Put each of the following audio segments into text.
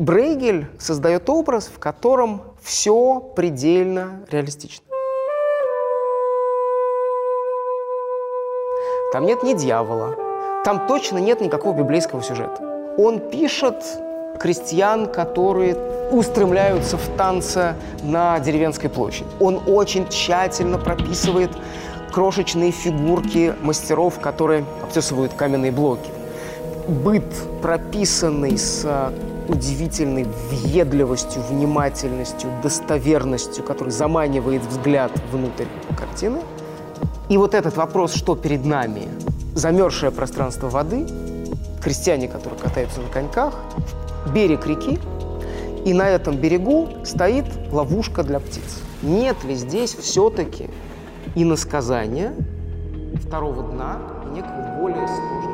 Брейгель создает образ, в котором все предельно реалистично. Там нет ни дьявола, там точно нет никакого библейского сюжета. Он пишет крестьян, которые устремляются в танце на деревенской площади. Он очень тщательно прописывает крошечные фигурки мастеров, которые обтесывают каменные блоки. Быт, прописанный с удивительной въедливостью, внимательностью, достоверностью, который заманивает взгляд внутрь картины. И вот этот вопрос, что перед нами, замерзшее пространство воды, крестьяне, которые катаются на коньках, берег реки, и на этом берегу стоит ловушка для птиц. Нет ли здесь все-таки иносказания второго дна и некого более сложного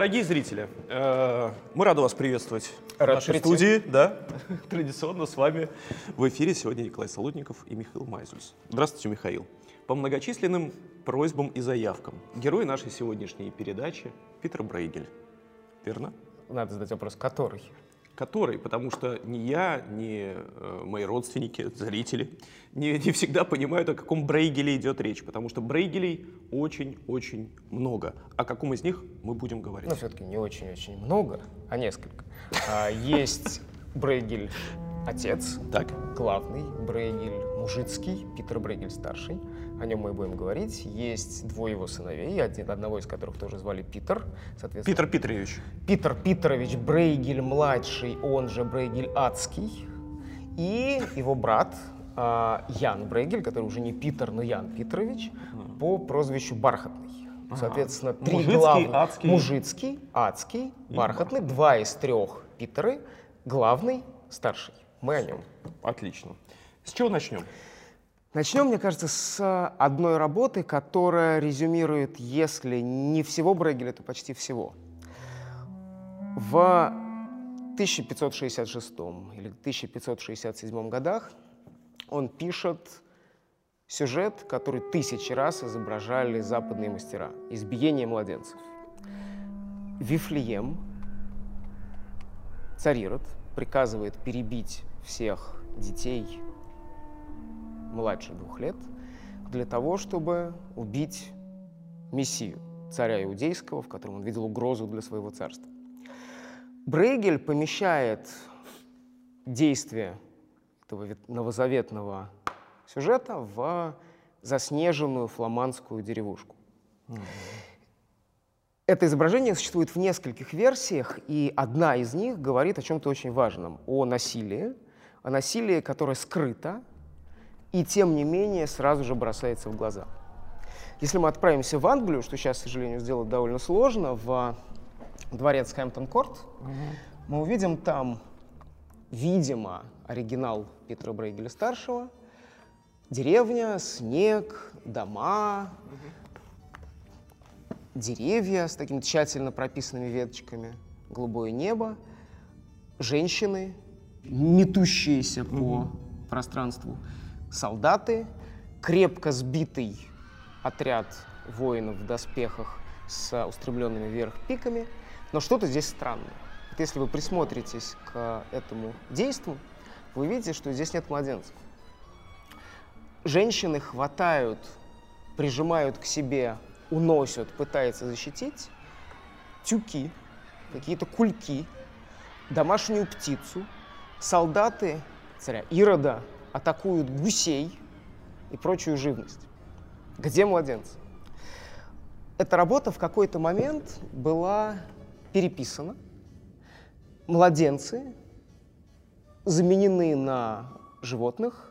Дорогие зрители, э, мы рады вас приветствовать Рад в нашей прийти. студии. Да, традиционно с вами в эфире сегодня Николай Солодников и Михаил Майзульс. Здравствуйте, Михаил. По многочисленным просьбам и заявкам герой нашей сегодняшней передачи Питер Брейгель. Верно? Надо задать вопрос, который? Который, потому что ни я, ни э, мои родственники, зрители, не, не всегда понимают, о каком Брейгеле идет речь, потому что Брейгелей очень-очень много. О каком из них мы будем говорить? Ну, все-таки не очень-очень много, а несколько. А, есть Брейгель отец, Так. главный, Брейгель мужицкий, Питер Брейгель старший. О нем мы и будем говорить. Есть двое его сыновей, один, одного из которых тоже звали Питер. Соответственно, Питер Питерович. Питер Питерович Брейгель младший, он же Брейгель Адский. И его брат а, Ян Брейгель, который уже не Питер, но Ян Питерович, по прозвищу Бархатный. Соответственно, три Мужицкий, главных. Адский. Мужицкий, Адский, Бархатный. Два из трех Питеры. Главный, старший. Мы о нем. Отлично. С чего начнем? Начнем, мне кажется, с одной работы, которая резюмирует, если не всего Брейгеля, то почти всего. В 1566 или 1567 годах он пишет сюжет, который тысячи раз изображали западные мастера. Избиение младенцев. Вифлеем, царь Ирод, приказывает перебить всех детей младше двух лет для того, чтобы убить Мессию, царя иудейского, в котором он видел угрозу для своего царства. Брейгель помещает действие этого вет- новозаветного сюжета в заснеженную фламандскую деревушку. Это изображение существует в нескольких версиях, и одна из них говорит о чем-то очень важном, о насилии, о насилии, которое скрыто, и тем не менее сразу же бросается в глаза. Если мы отправимся в Англию, что сейчас, к сожалению, сделать довольно сложно, в дворец Хэмптон-Корт, мы увидим там, видимо, оригинал Питера Брейгеля-старшего, деревня, снег, дома, деревья с такими тщательно прописанными веточками, голубое небо, женщины, метущиеся по пространству, солдаты, крепко сбитый отряд воинов в доспехах с устремленными вверх пиками. Но что-то здесь странное. Вот если вы присмотритесь к этому действу, вы увидите, что здесь нет младенцев. Женщины хватают, прижимают к себе, уносят, пытаются защитить тюки, какие-то кульки, домашнюю птицу. Солдаты царя Ирода атакуют гусей и прочую живность. Где младенцы? Эта работа в какой-то момент была переписана. Младенцы заменены на животных,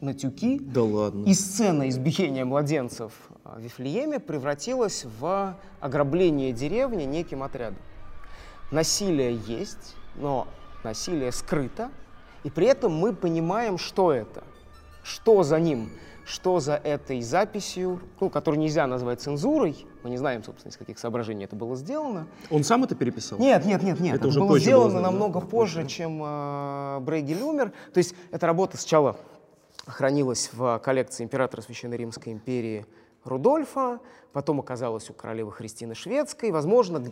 на тюки, Да ладно. и сцена избиения младенцев а, в Вифлееме превратилась в ограбление деревни неким отрядом. Насилие есть, но насилие скрыто, и при этом мы понимаем, что это, что за ним, что за этой записью, ну, которую нельзя назвать цензурой, мы не знаем, собственно, из каких соображений это было сделано. Он сам это переписал? Нет, нет, нет, нет. Это Это, уже было сделано было, да? намного позже, чем э, Брейгель умер. То есть эта работа сначала хранилась в коллекции императора Священной Римской империи Рудольфа, потом оказалась у королевы Христины Шведской. Возможно,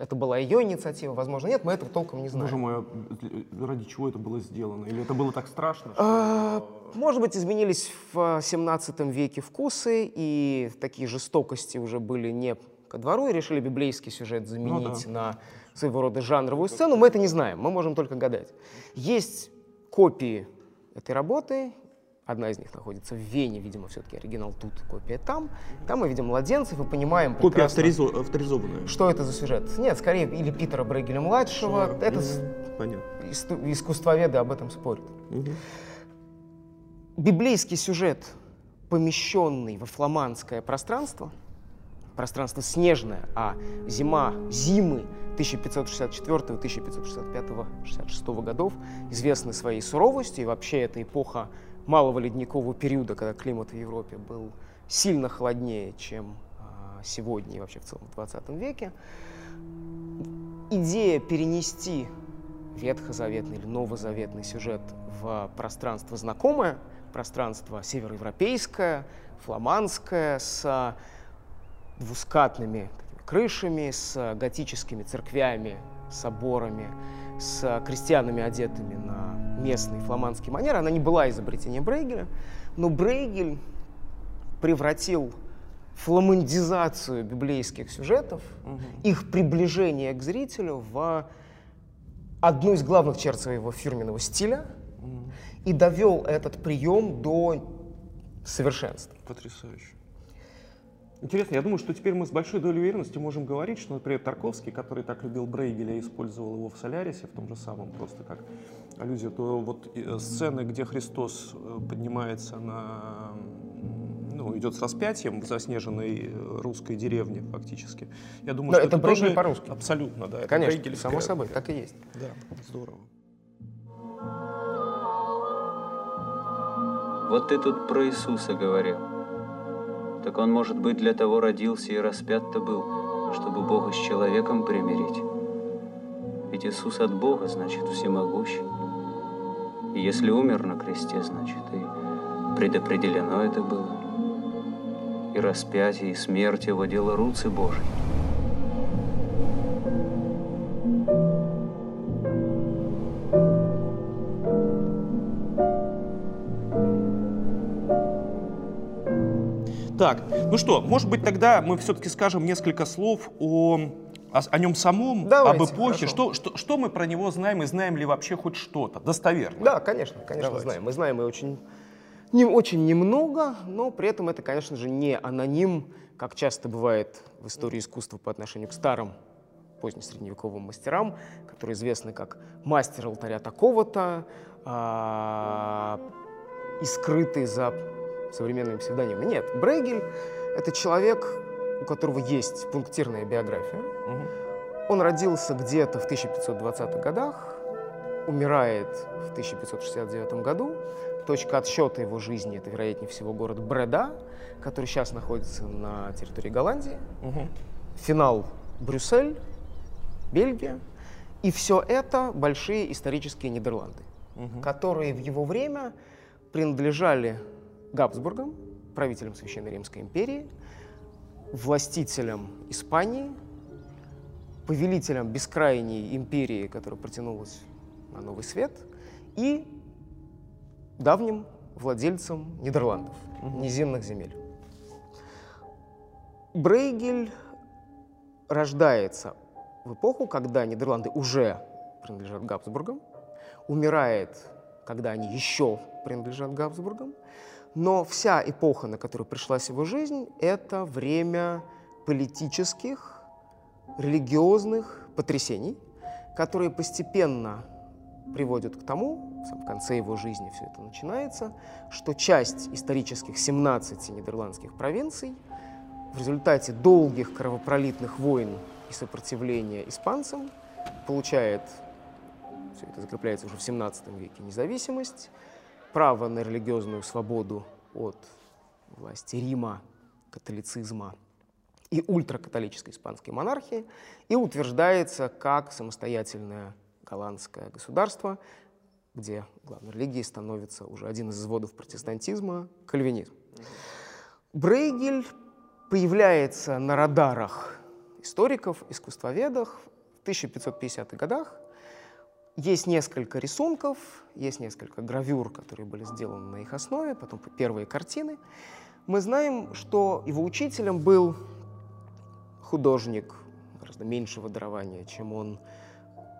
это была ее инициатива, возможно, нет, мы этого толком не знаем. Боже мой, а ради чего это было сделано? Или это было так страшно? что- А, Может быть, изменились в 17 веке вкусы, и такие жестокости уже были не ко двору, и решили библейский сюжет заменить на своего рода жанровую сцену. Мы это не знаем, мы можем только гадать. Есть копии этой работы, одна из них находится в Вене, видимо, все-таки оригинал тут, копия там. Там мы видим младенцев и понимаем Копия авторизо- авторизованная. что это за сюжет. Нет, скорее, или Питера Брейгеля-младшего. Это с- Понятно. искусствоведы об этом спорят Мгм. библейский сюжет, помещенный во фламандское пространство, пространство снежное, а зима, зимы 1564-1565-66 годов известны своей суровостью, и вообще это эпоха малого ледникового периода, когда климат в Европе был сильно холоднее, чем а, сегодня и вообще в целом в 20 веке. Идея перенести ветхозаветный или новозаветный сюжет в пространство знакомое, пространство североевропейское, фламандское, с двускатными крышами, с готическими церквями, соборами, с крестьянами, одетыми на местный фламандский манер. Она не была изобретением Брейгеля, но Брейгель превратил фламандизацию библейских сюжетов, их приближение к зрителю в одну из главных черт своего фирменного стиля и довел этот прием до совершенства. Потрясающе. Интересно, я думаю, что теперь мы с большой долей уверенности можем говорить, что, например, Тарковский, который так любил Брейгеля и использовал его в «Солярисе», в том же самом, просто как аллюзию, то вот э, сцены, где Христос э, поднимается на... ну, идет с распятием в заснеженной э, русской деревне фактически. Я думаю, Да, что это это, тоже... по-русски. Абсолютно, да. это Конечно, само собой, так и есть. Да, здорово. Вот ты тут про Иисуса говорил. Так он, может быть, для того родился и распят-то был, чтобы Бога с человеком примирить. Ведь Иисус от Бога, значит, всемогущий. И если умер на кресте, значит, и предопределено это было. И распятие, и смерть его дело руцы Божьей. Так, ну что, может быть, тогда мы все-таки скажем несколько слов о, о, о нем самом, Давайте, об эпохе. хорошо. Что, что, что мы про него знаем и знаем ли вообще хоть что-то достоверно? Да, конечно, конечно, Давайте. знаем. Мы знаем и очень, не, очень немного, но при этом это, конечно же, не аноним, как часто бывает в истории искусства по отношению к старым позднесредневековым мастерам, которые известны как мастер алтаря такого-то, а, и скрыты за современными псевдонимами. Нет, Брейгель — это человек, у которого есть пунктирная биография, Мгм. он родился где-то в 1520-х годах, умирает в 1569 году. Точка отсчета его жизни — это, вероятнее всего, город Бреда, который сейчас находится на территории Голландии. Мгм. Финал — Брюссель, Бельгия. И все это большие исторические Нидерланды, Мгм. которые в его время принадлежали Габсбургам, правителям Священной Римской империи, властителям Испании, повелителям бескрайней империи, которая протянулась на Новый Свет, и давним владельцам Нидерландов, низинных земель. Брейгель рождается в эпоху, когда Нидерланды уже принадлежат Габсбургам, умирает, когда они еще принадлежат Габсбургам, но вся эпоха, на которую пришлась его жизнь, это время политических, религиозных потрясений, которые постепенно приводят к тому, в самом конце его жизни все это начинается, что часть исторических 17 нидерландских провинций в результате долгих кровопролитных войн и сопротивления испанцам получает все это закрепляется уже в 17 веке, независимость, право на религиозную свободу от власти Рима, католицизма и ультракатолической испанской монархии, и утверждается как самостоятельное голландское государство, где главной религией становится уже один из изводов протестантизма – кальвинизм. Брейгель появляется на радарах историков, искусствоведов в 1550-х годах. Есть несколько рисунков, есть несколько гравюр, которые были сделаны на их основе, потом первые картины. Мы знаем, что его учителем был художник гораздо меньшего дарования, чем он,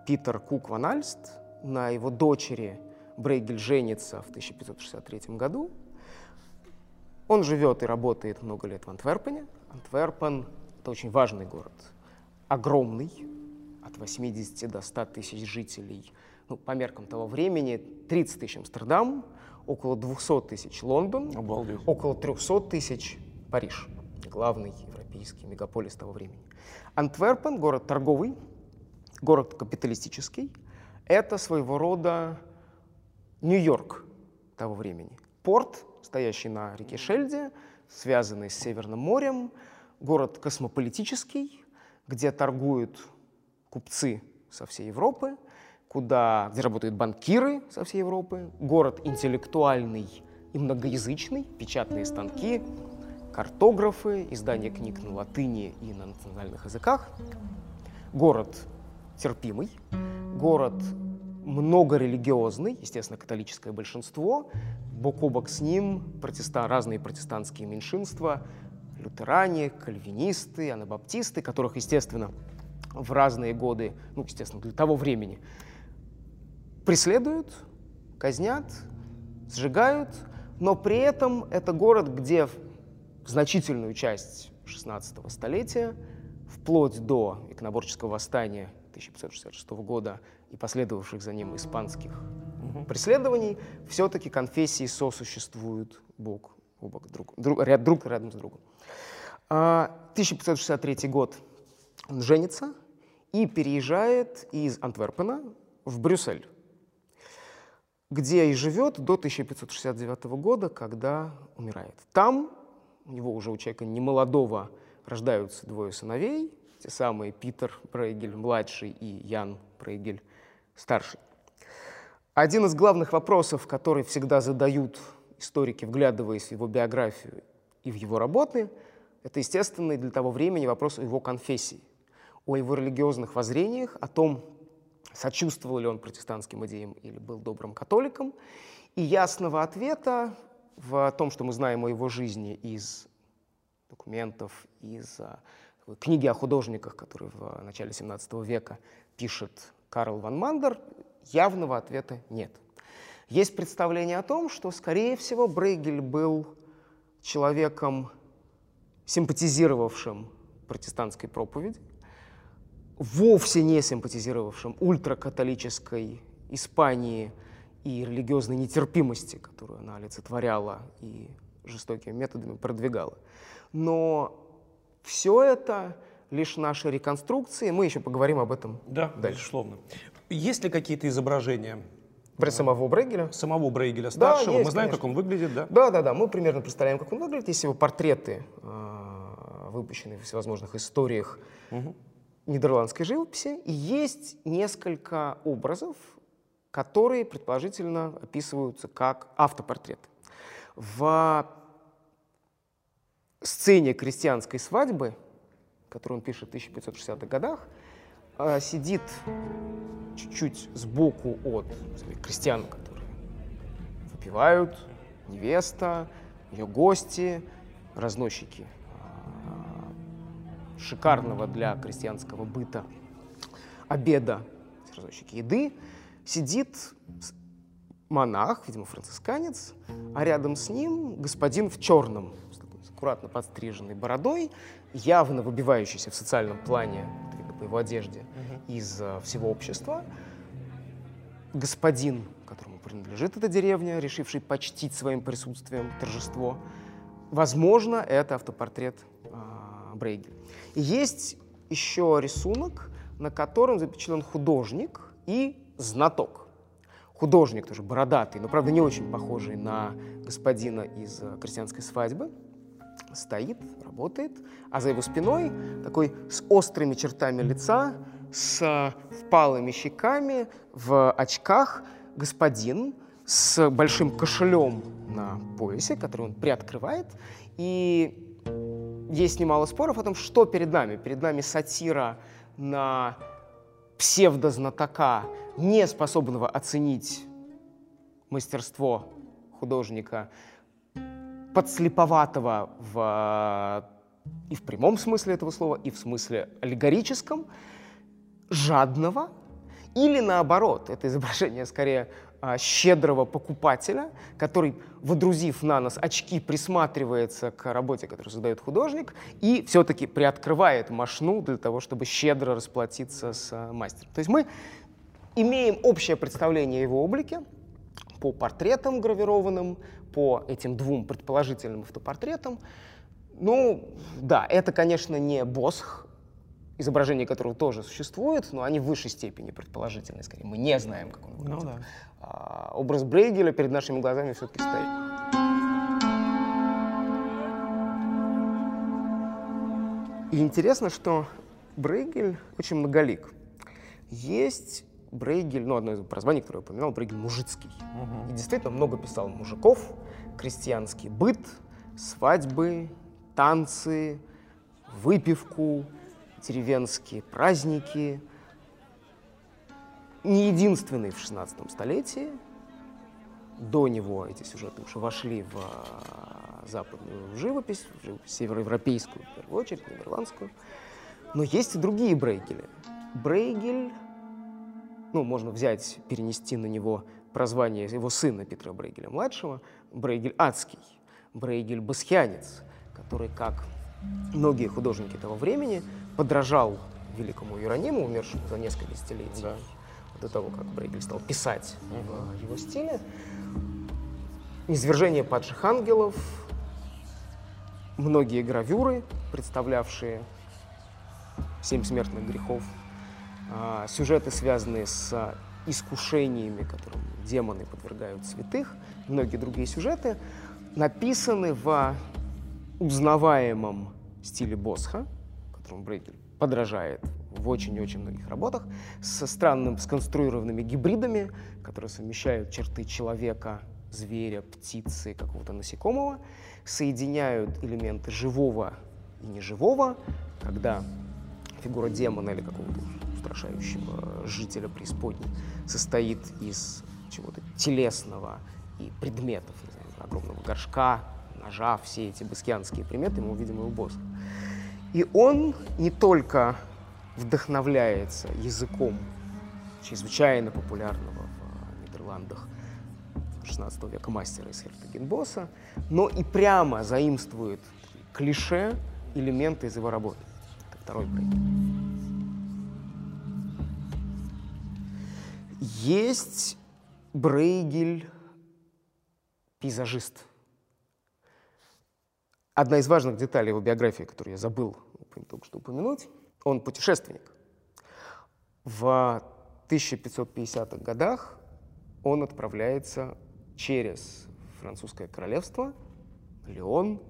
Питер Кук Ван Альст. На его дочери Брейгель женится в 1563 году. Он живет и работает много лет в Антверпене. Антверпен — это очень важный город, огромный, от 80 до 100 тысяч жителей. Ну, по меркам того времени 30 тысяч Амстердам, около 200 тысяч Лондон, Обалдеть. около 300 тысяч Париж, главный европейский мегаполис того времени. Антверпен — город торговый, город капиталистический. Это своего рода Нью-Йорк того времени. Порт, стоящий на реке Шельде, связанный с Северным морем, город космополитический, где торгуют купцы со всей Европы, куда, где работают банкиры со всей Европы, город интеллектуальный и многоязычный, печатные станки, картографы, издание книг на латыни и на национальных языках, город терпимый, город многорелигиозный, естественно, католическое большинство, бок о бок с ним протеста, разные протестантские меньшинства, лютеране, кальвинисты, анабаптисты, которых, естественно, в разные годы, ну, естественно, для того времени, преследуют, казнят, сжигают, но при этом это город, где значительную часть 16 столетия, вплоть до иконоборческого восстания 1566 года и последовавших за ним испанских преследований, все-таки конфессии сосуществуют бок о бок друг, друг, ряд, друг рядом с другом. А, 1563 год он женится и переезжает из Антверпена в Брюссель, где и живет до 1569 года, когда умирает. Там у него уже у человека немолодого рождаются двое сыновей, те самые Питер Брейгель младший и Ян Брейгель старший. Один из главных вопросов, который всегда задают историки, вглядываясь в его биографию и в его работы, это естественный для того времени вопрос о его конфессии, о его религиозных воззрениях, о том, сочувствовал ли он протестантским идеям или был добрым католиком. И ясного ответа в том, что мы знаем о его жизни из документов, из а, книги о художниках, которые в начале 17 века пишет Карл ван Мандер, явного ответа нет. Есть представление о том, что, скорее всего, Брейгель был человеком, симпатизировавшим протестантской проповеди, вовсе не симпатизировавшим ультракатолической Испании и религиозной нетерпимости, которую она олицетворяла и жестокими методами продвигала. Но все это лишь наши реконструкции. Мы еще поговорим об этом Да, дальше. безусловно. Есть ли какие-то изображения Про самого Брейгеля? самого Брейгеля старшего? есть, Мы знаем, конечно. как он выглядит, да? Да, да, да. Мы примерно представляем, как он выглядит. Есть его портреты, э, выпущенные в всевозможных историях нидерландской живописи. И есть несколько образов, которые, предположительно, описываются как автопортреты. В сцене крестьянской свадьбы, которую он пишет в 1560-х годах, э, сидит чуть-чуть сбоку от крестьян, которые выпивают, невеста, ее гости, разносчики шикарного для крестьянского быта обеда, разносчики еды, сидит монах, видимо, францисканец, а рядом с ним господин в черном, с такой аккуратно подстриженной бородой, явно выбивающийся в социальном плане, видно по его одежде, из а, всего общества, господин, которому принадлежит эта деревня, решивший почтить своим присутствием торжество. Возможно, это автопортрет Брейгеля. И есть еще рисунок, на котором запечатлен художник и знаток, художник тоже бородатый, но, правда, не очень похожий на господина из э, «Крестьянской свадьбы», стоит, работает, а за его спиной такой с острыми чертами лица, с впалыми щеками, в очках господин с большим кошелем на поясе, который он приоткрывает, и есть немало споров о том, что перед нами. Перед нами сатира на псевдознатока, не способного оценить мастерство художника, подслеповатого в, и в прямом смысле этого слова, и в смысле аллегорическом, жадного, или наоборот, это изображение скорее а, щедрого покупателя, который, водрузив на нос очки, присматривается к работе, которую создает художник, и все-таки приоткрывает машну для того, чтобы щедро расплатиться с а, мастером. То есть мы имеем общее представление о его облике по портретам гравированным, по этим двум предположительным автопортретам. Ну, да, это, конечно, не Босх, изображение которого тоже существует, но они в высшей степени предположительные, скорее. Мы не знаем, как он выглядит. Ну, да. А, образ Брейгеля перед нашими глазами все-таки стоит. И интересно, что Брейгель очень многолик. Есть Брейгель, ну, одно из прозваний, которое я упоминал, Брейгель мужицкий. Угу. И действительно много писал мужиков, крестьянский быт, свадьбы, танцы, выпивку, деревенские праздники. Не единственный в 16 столетии. До него эти сюжеты уже вошли в а, западную живопись, в живопись североевропейскую, в первую очередь, нидерландскую. Но есть и другие Брейгели. Брейгель, ну, можно взять, перенести на него прозвание его сына Петра Брейгеля-младшего, Брейгель Адский, Брейгель Басхианец, который, как многие художники того времени, подражал великому Иерониму, умершему за несколько десятилетий да. До того, как Брейгель стал писать в его стиле. Извержение падших ангелов, многие гравюры, представлявшие семь смертных грехов, а, сюжеты, связанные с искушениями, которым демоны подвергают святых, многие другие сюжеты, написаны в узнаваемом стиле Босха, которому Брейгель подражает в очень-очень многих работах, со странным сконструированными гибридами, которые совмещают черты человека, зверя, птицы, какого-то насекомого, соединяют элементы живого и неживого, когда фигура демона или какого-то устрашающего жителя преисподней состоит из чего-то телесного и предметов, не знаю, огромного горшка, ножа, все эти баскианские приметы мы увидим и у Боска. И он не только вдохновляется языком чрезвычайно популярного в Нидерландах 16 века мастера из Хертагенбосса, но и прямо заимствует клише, элементы из его работы. Это второй проект. Есть Брейгель пейзажист – Одна из важных деталей его биографии, которую я забыл только что упомянуть, он путешественник. В 1550-х годах он отправляется через французское королевство, Леон,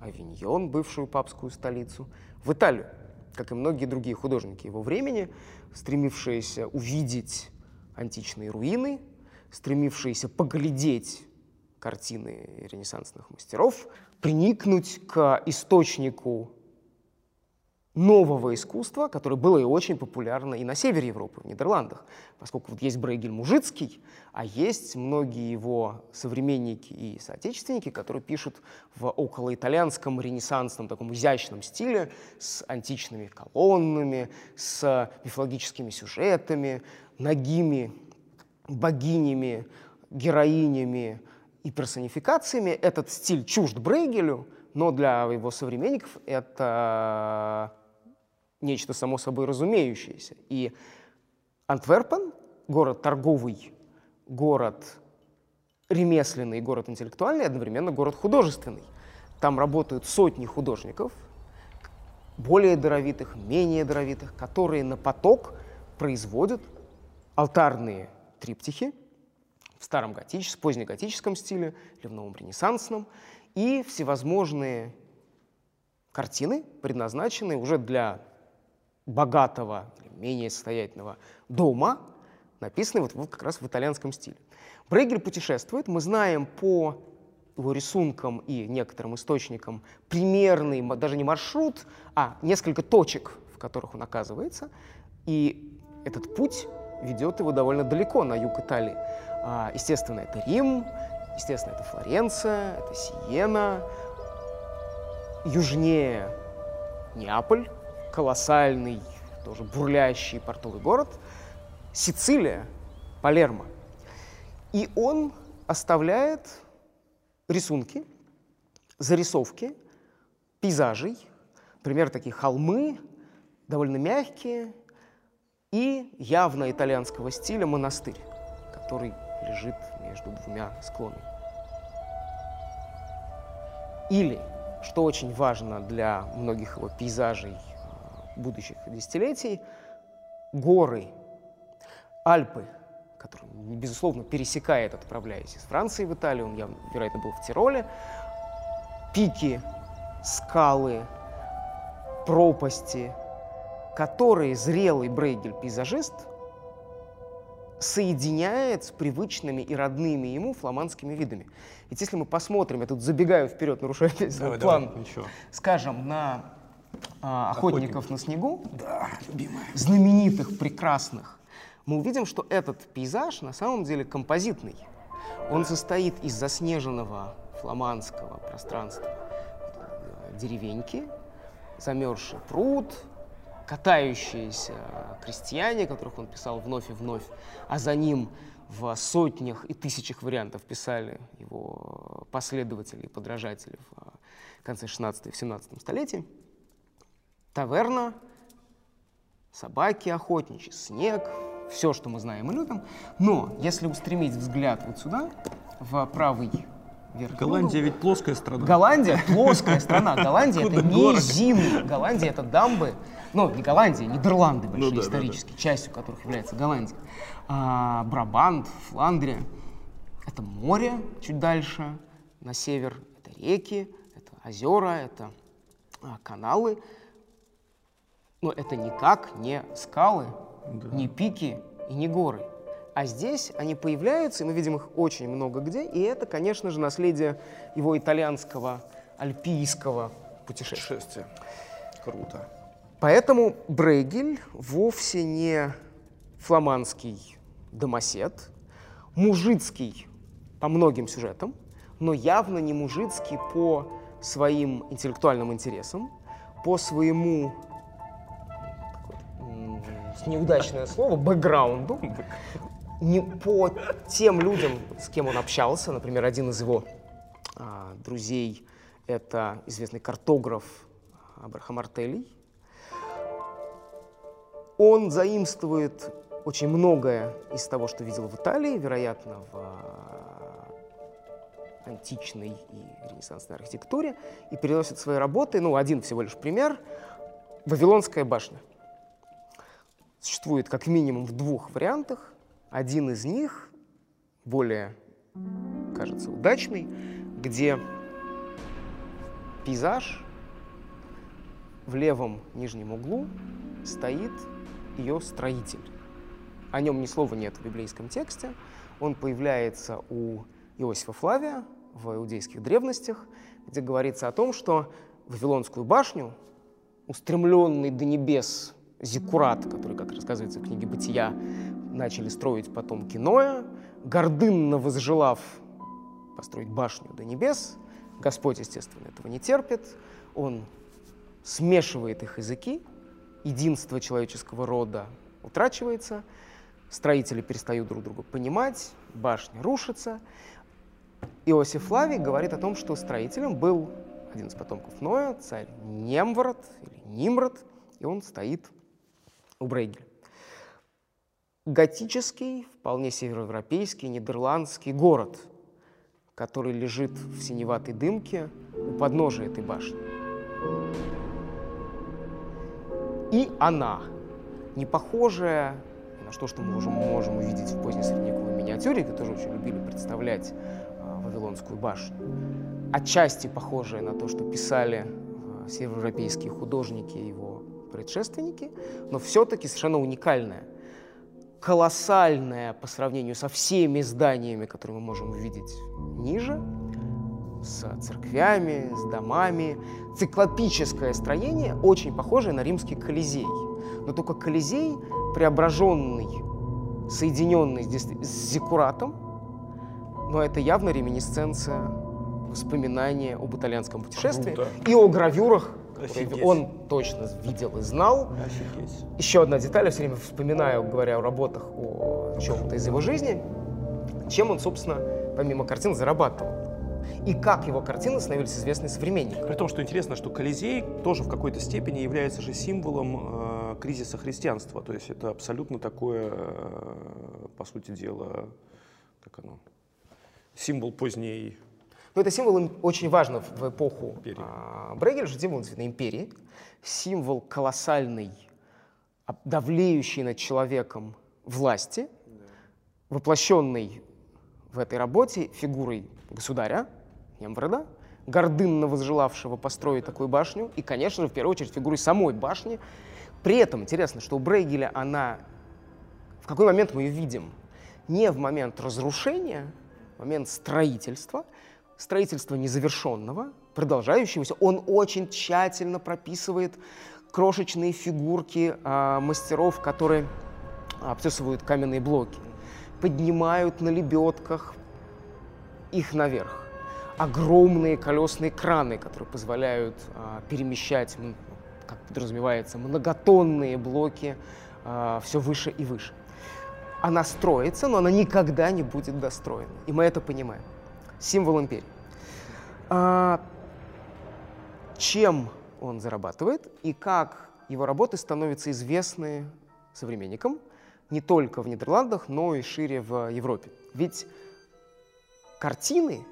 Авиньон, бывшую папскую столицу, в Италию, как и многие другие художники его времени, стремившиеся увидеть античные руины, стремившиеся поглядеть картины ренессансных мастеров, приникнуть к источнику нового искусства, которое было и очень популярно и на севере Европы, в Нидерландах, поскольку вот есть Брейгель Мужицкий, а есть многие его современники и соотечественники, которые пишут в околоитальянском ренессансном таком изящном стиле с античными колоннами, с мифологическими сюжетами, ногими богинями, героинями, и персонификациями. Этот стиль чужд Брейгелю, но для его современников это нечто само собой разумеющееся. И Антверпен, город торговый, город ремесленный, город интеллектуальный, одновременно город художественный. Там работают сотни художников, более даровитых, менее даровитых, которые на поток производят алтарные триптихи в старом готическом, позднеготическом стиле или в новом ренессансном, и всевозможные картины, предназначенные уже для богатого менее состоятельного дома, написанные вот, вот как раз в итальянском стиле. Брейгель путешествует, мы знаем по его рисункам и некоторым источникам примерный, даже не маршрут, а несколько точек, в которых он оказывается. И этот путь ведет его довольно далеко, на юг Италии. А, естественно, это Рим, естественно, это Флоренция, это Сиена. Южнее Неаполь, колоссальный, тоже бурлящий портовый город. Сицилия, Палермо. И он оставляет рисунки, зарисовки пейзажей, например, такие холмы, довольно мягкие, и явно итальянского стиля монастырь, который лежит между двумя склонами. Или, что очень важно для многих его пейзажей будущих десятилетий, горы, Альпы, которые, безусловно, пересекает, отправляясь из Франции в Италию, он, я, вероятно, был в Тироле, пики, скалы, пропасти, которые зрелый Брейгель-пейзажист соединяет с привычными и родными ему фламандскими видами. Ведь если мы посмотрим, я тут забегаю вперед, нарушая давай, план, давай, ничего. скажем, на а, охотников Охотник. на снегу, да, любимая. знаменитых, прекрасных, мы увидим, что этот пейзаж на самом деле композитный. Он состоит из заснеженного фламандского пространства деревеньки, замерзший пруд, катающиеся крестьяне, которых он писал вновь и вновь, а за ним в сотнях и тысячах вариантов писали его последователи и подражатели в конце 16 и 17 столетий. Таверна, собаки охотничьи, снег, все, что мы знаем и любим. Но если устремить взгляд вот сюда, в правый верх. Голландия ведь плоская страна. Голландия плоская страна. Голландия это низины. Голландия это дамбы ну, не Голландия, Нидерланды большие, ну, да, исторически, да, да. частью которых является Голландия. А, Брабант, Фландрия. Это море чуть дальше, на север. Это реки, это озера, это а, каналы. Но это никак не скалы, да. не пики и не горы. А здесь они появляются, и мы видим их очень много где, и это, конечно же, наследие его итальянского альпийского путешествия. Круто. Поэтому Брейгель вовсе не фламандский домосед, мужицкий по многим сюжетам, но явно не мужицкий по своим интеллектуальным интересам, по своему неудачное слово, бэкграунду, не по тем людям, с кем он общался. Например, один из его а, друзей — это известный картограф Абрахам Артелий, он заимствует очень многое из того, что видел в Италии, вероятно, в а, античной и ренессансной архитектуре, и переносит свои работы, ну, один всего лишь пример, Вавилонская башня. Существует как минимум в двух вариантах. Один из них, более, кажется, удачный, где пейзаж в левом нижнем углу стоит ее строитель. О нем ни слова нет в библейском тексте. Он появляется у Иосифа Флавия в иудейских древностях, где говорится о том, что Вавилонскую башню, устремленный до небес Зиккурат, который, как рассказывается в книге «Бытия», начали строить потомки Ноя, гордынно возжелав построить башню до небес, Господь, естественно, этого не терпит, он смешивает их языки, единство человеческого рода утрачивается, строители перестают друг друга понимать, башня рушится. Иосиф Флавий говорит о том, что строителем был один из потомков Ноя, царь Немврод или Нимрод, и он стоит у Брейгеля. Готический, вполне североевропейский, нидерландский город, который лежит в синеватой дымке у подножия этой башни. И она, не похожая на то, что мы уже можем увидеть в поздней средневековой миниатюре, которые тоже очень любили представлять э, Вавилонскую башню. Отчасти похожее на то, что писали э, североевропейские художники его предшественники, но все-таки совершенно уникальное, колоссальное по сравнению со всеми зданиями, которые мы можем увидеть ниже, с церквями, с домами. Циклопическое строение, очень похожее на римский Колизей. Но только Колизей, преображенный, соединенный с, Зиккуратом, но это явно реминисценция воспоминания об итальянском путешествии Круто. и о гравюрах, Офигеть. которые он точно видел и знал. Офигеть. Еще одна деталь, я все время вспоминаю, говоря о работах, о чем-то из его жизни, чем он, собственно, помимо картин зарабатывал. И как его картины становились известны современникам. При том, что интересно, что Колизей тоже в какой-то степени является же символом э, кризиса христианства. То есть это абсолютно такое, э, по сути дела, как оно, символ поздней Но это символ им очень важно в эпоху Империи. а, Брейгеля, что символ империи, символ колоссальной, об- давлеющей над человеком власти, воплощенной в этой работе фигурой государя, Немвреда, гордынно возжелавшего построить такую башню, и, конечно же, в первую очередь фигурой самой башни. При этом интересно, что у Брейгеля она в какой момент мы ее видим? Не в момент разрушения, в момент строительства, строительства незавершенного, продолжающегося. Он очень тщательно прописывает крошечные фигурки а, мастеров, которые обтесывают каменные блоки, поднимают на лебедках их наверх. Огромные колесные краны, которые позволяют а, перемещать, как подразумевается, многотонные блоки все выше и выше. Она строится, но она никогда не будет достроена. И мы это понимаем. Символ империи. А, чем он зарабатывает и как его работы становятся известны современникам не только в Нидерландах, но и шире в Европе. Ведь картины,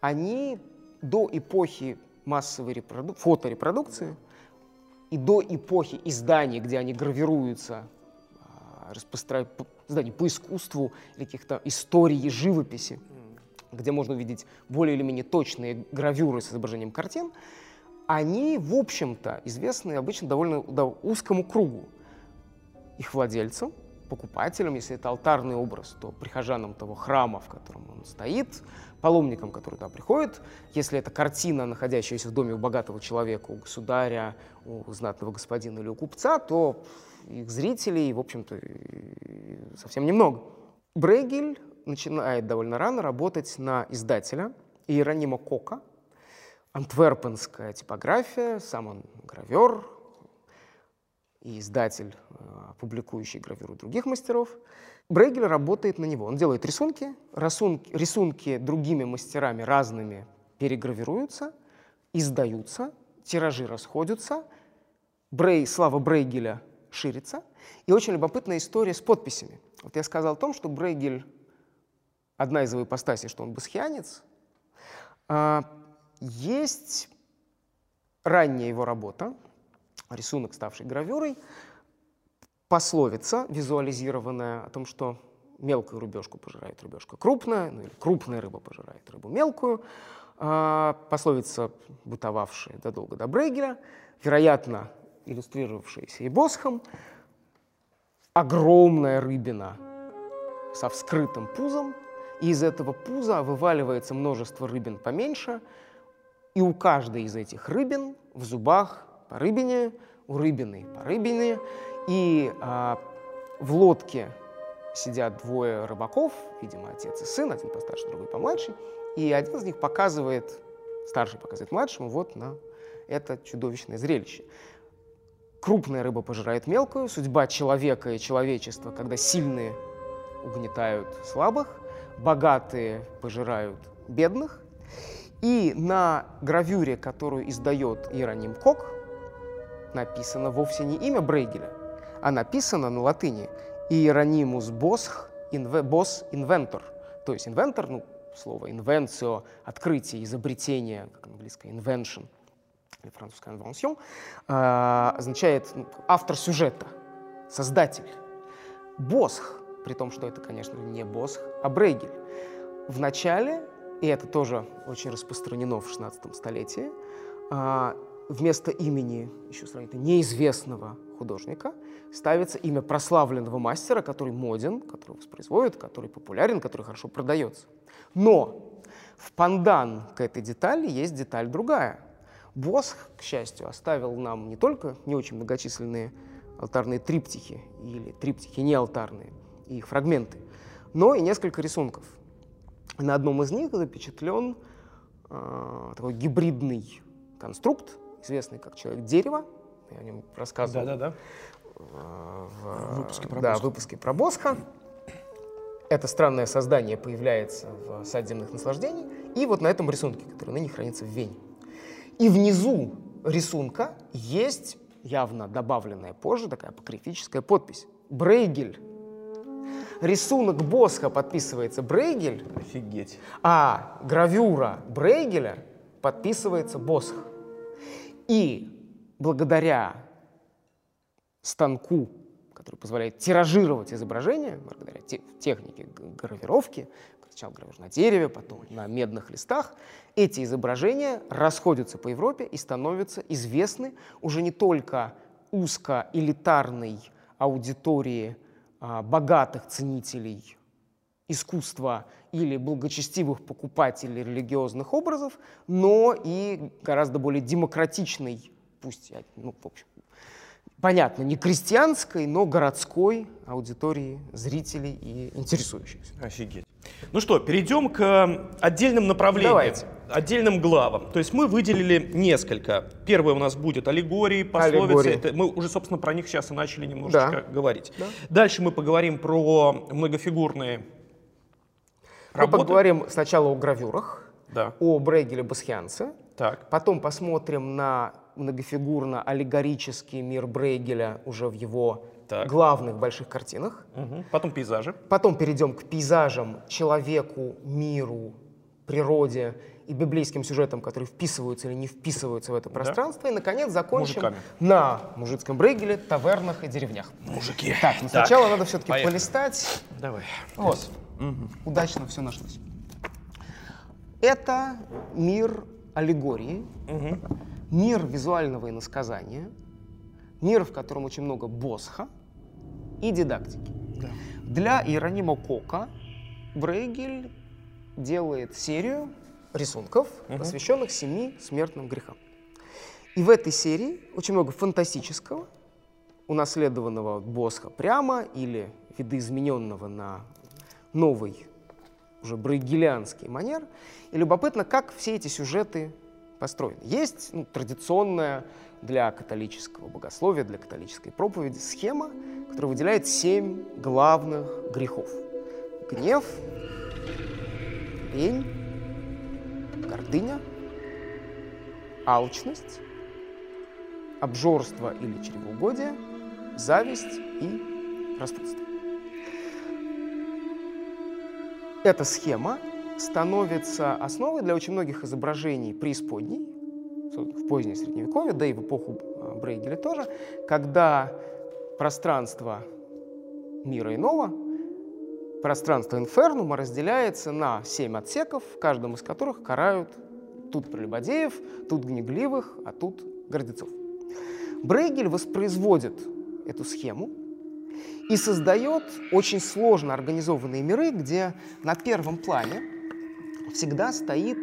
они до эпохи массовой репроду- фоторепродукции и до эпохи изданий, где они гравируются, а, распростра- п- изданий по искусству или каких-то истории живописи, где можно увидеть более или менее точные гравюры с изображением картин, они, в общем-то, известны обычно довольно узкому кругу. Их владельцам, покупателям, если это алтарный образ, то прихожанам того храма, в котором он стоит, паломникам, которые туда приходят. Если это картина, находящаяся в доме у богатого человека, у государя, у знатного господина или у купца, то их зрителей, в общем-то, совсем немного. Брейгель начинает довольно рано работать на издателя Иеронима Кока, антверпенская типография, сам он гравер и издатель, э, публикующий гравюру других мастеров. Брейгель работает на него. Он делает рисунки, рисунки, рисунки другими мастерами разными перегравируются, издаются, тиражи расходятся, Брей, слава Брейгеля ширится. И очень любопытная история с подписями. Вот я сказал о том, что Брейгель, одна из его ипостасей, что он басхианец, а, есть ранняя его работа, рисунок, ставший гравюрой, пословица, визуализированная о том, что мелкую рыбешку пожирает рыбешка крупная, ну или крупная рыба пожирает рыбу мелкую. А, пословица, бытовавшая задолго до Брейгеля, вероятно, иллюстрировавшаяся и Босхом. Огромная рыбина со вскрытым пузом, и из этого пуза вываливается множество рыбин поменьше, и у каждой из этих рыбин в зубах по рыбине, у рыбины по рыбине, и а, в лодке сидят двое рыбаков, видимо, отец и сын, один постарше, другой помладше, и один из них показывает, старший показывает младшему, вот на это чудовищное зрелище. Крупная рыба пожирает мелкую, судьба человека и человечества, когда сильные угнетают слабых, богатые пожирают бедных. И на гравюре, которую издает Иероним Кок, написано вовсе не имя Брейгеля, а написано на латыни Иеронимус Босх инве, Бос Инвентор. То есть инвентор, ну, слово инвенцио, открытие, изобретение, как английское invention, или французское invention, а, означает ну, автор сюжета, создатель. Босх, при том, что это, конечно, не Босх, а Брейгель. В начале, и это тоже очень распространено в 16 столетии, а, вместо имени еще сравнительно неизвестного художника ставится имя прославленного мастера, который моден, который воспроизводит, который популярен, который хорошо продается. Но в пандан к этой детали есть деталь другая. Босх, к счастью, оставил нам не только не очень многочисленные алтарные триптихи или триптихи не алтарные и их фрагменты, но и несколько рисунков. На одном из них запечатлен э, такой гибридный конструкт, известный как человек-дерево. Я о нем рассказывал Да-да-да. в, В выпуске про да, в выпуске про Босха. Это странное создание появляется в «Саде земных наслаждений». И вот на этом рисунке, который ныне хранится в Вене. И внизу рисунка есть явно добавленная позже такая апокрифическая подпись. Брейгель. Рисунок Босха подписывается Брейгель, Офигеть. а гравюра Брейгеля подписывается Босх. И благодаря станку, который позволяет тиражировать изображение, благодаря те- технике гравировки, сначала гравируешь на дереве, потом на медных листах, эти изображения расходятся по Европе и становятся известны уже не только узкоэлитарной аудитории богатых ценителей искусства или благочестивых покупателей религиозных образов, но и гораздо более демократичной, пусть, ну, в общем, понятно, не крестьянской, но городской аудитории зрителей и интересующихся. Офигеть. Ну что, перейдем к отдельным направлениям, Давайте. отдельным главам. То есть мы выделили несколько. Первое у нас будет аллегории, пословицы. Аллегории. Это мы уже, собственно, про них сейчас и начали немножечко Да. говорить. Да. Дальше мы поговорим про многофигурные Мы работы. поговорим сначала о гравюрах, Да. о Брейгеле Басхианце, Так. потом посмотрим на многофигурно-аллегорический мир Брейгеля уже в его Так. главных больших картинах. Мгм. Потом пейзажи. Потом перейдем к пейзажам, человеку, миру, природе и библейским сюжетам, которые вписываются или не вписываются в это пространство. И, наконец, закончим Мужиками. на мужицком брейгеле, тавернах и деревнях. Мужики. Так, но сначала надо все-таки поехали. полистать. Давай. Вот. Удачно все нашлось. Это мир аллегории, мир визуального иносказания, мир, в котором очень много босха и дидактики. Для Иеронима Кока Брейгель делает серию рисунков, посвященных семи смертным грехам. И в этой серии очень много фантастического, унаследованного от Босха прямо или видоизмененного на новый, уже брейгелианский манер. И любопытно, как все эти сюжеты построены. Есть ну, традиционная для католического богословия, для католической проповеди схема, которая выделяет семь главных грехов. Гнев, лень, гордыня, алчность, обжорство или чревоугодие, зависть и распутство. Эта схема становится основой для очень многих изображений преисподней, в позднее Средневековье, да и в эпоху а, Брейгеля тоже, когда пространство мира иного, пространство инфернума разделяется на семь отсеков, в каждом из которых карают тут прелюбодеев, тут гневливых, а тут гордецов. Брейгель воспроизводит эту схему и создает очень сложно организованные миры, где на первом плане всегда стоит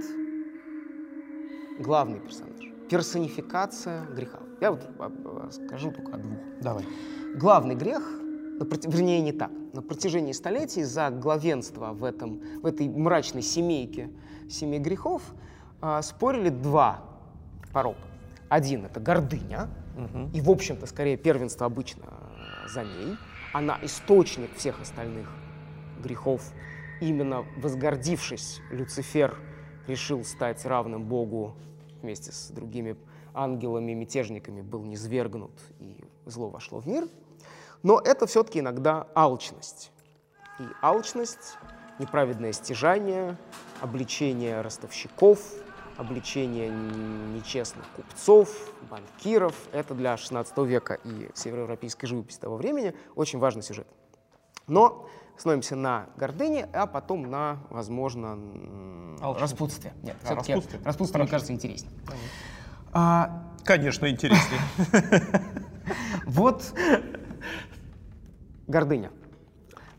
главный персонаж, персонификация греха. Я вот а, а, скажу только о двух. Давай. Главный грех, вернее не так, на протяжении столетий за главенство в, этом, в этой мрачной семейке семи грехов а, спорили два порока. Один — это гордыня, и, в общем-то, скорее первенство обычно за ней. Она источник всех остальных грехов. Именно возгордившись, Люцифер решил стать равным Богу вместе с другими ангелами, мятежниками, был низвергнут, и зло вошло в мир. Но это все-таки иногда алчность. И алчность, неправедное стяжание, обличение ростовщиков, обличение нечестных купцов, банкиров. Это для XVI века и североевропейской живописи того времени очень важный сюжет. Но становимся на гордыне, а потом на, возможно, Алчность. распутстве. Нет, А, все-таки распутстве? распутство, мне кажется, интереснее. А, Конечно, интереснее. Вот гордыня.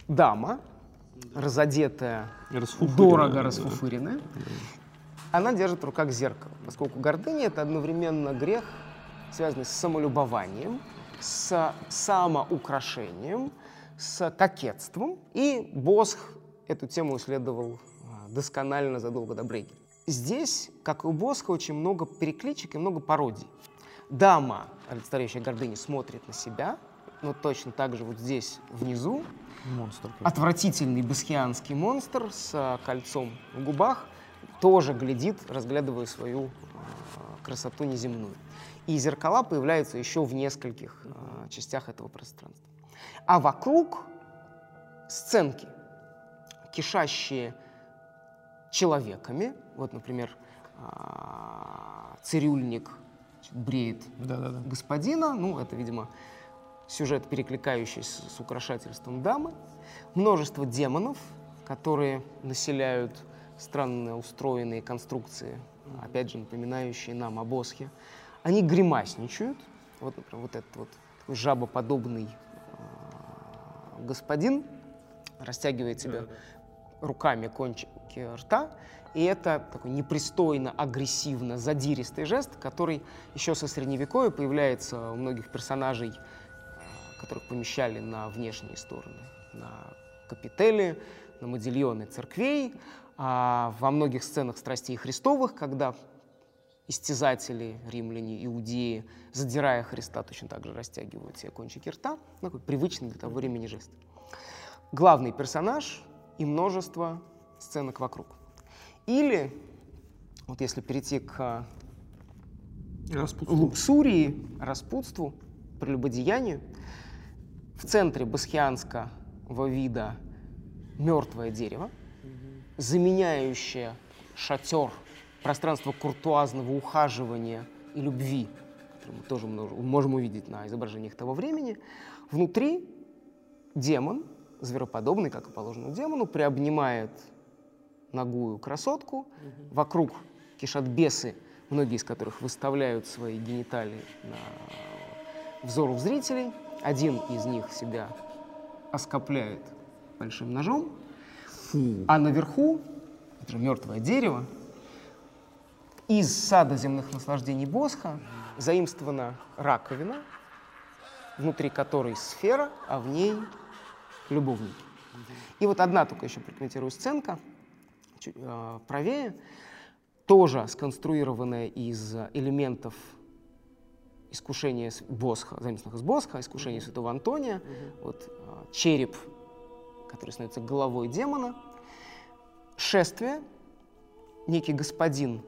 Дама, разодетая, дорого расфуфыренная, она держит в руках зеркало, поскольку гордыня — это одновременно грех, связанный с самолюбованием, с самоукрашением, с кокетством. И Босх эту тему исследовал а, досконально задолго до Брейгеля. Здесь, как и у Босха, очень много перекличек и много пародий. Дама, олицетворяющая гордыню, смотрит на себя, но точно так же вот здесь внизу Монстр. отвратительный басхианский монстр с а, кольцом в губах тоже глядит, разглядывая свою а, красоту неземную. И зеркала появляются еще в нескольких частях этого пространства. А вокруг сценки, кишащие человеками. Вот, например, а, цирюльник бреет Да-да-да. господина, ну, это, видимо, сюжет, перекликающийся с украшательством дамы, множество демонов, которые населяют странно устроенные конструкции, опять же, напоминающие нам о Босхе. Они гримасничают. Вот, например, вот этот вот жабоподобный господин растягивает себя руками кончики рта, и это такой непристойно, агрессивно, задиристый жест, который еще со средневековья появляется у многих персонажей, а, которых помещали на внешние стороны, на капители, на модильоны церквей, а во многих сценах страстей Христовых, когда истязатели, римляне, иудеи, задирая Христа, точно так же растягивают себе кончики рта. Такой привычный для того времени жест. Главный персонаж и множество сценок вокруг. Или, вот если перейти к Распутство. луксурии, распутству, прелюбодеянию, в центре басхианского вида мертвое дерево, заменяющее шатер, пространство куртуазного ухаживания и любви, который мы тоже можем увидеть на изображениях того времени. Внутри демон, звероподобный, как и положено демону, приобнимает ногую красотку, вокруг кишат бесы, многие из которых выставляют свои гениталии на взору зрителей. Один из них себя оскопляет большим ножом, а наверху, это же мертвое дерево, из сада земных наслаждений Босха заимствована раковина, внутри которой сфера, а в ней любовники. И вот одна только еще прокомментирую сценка, чуть э, правее, тоже сконструированная из элементов искушения Босха, заимствованных из Босха, искушения святого Антония, вот э, череп, который становится головой демона, шествие, некий господин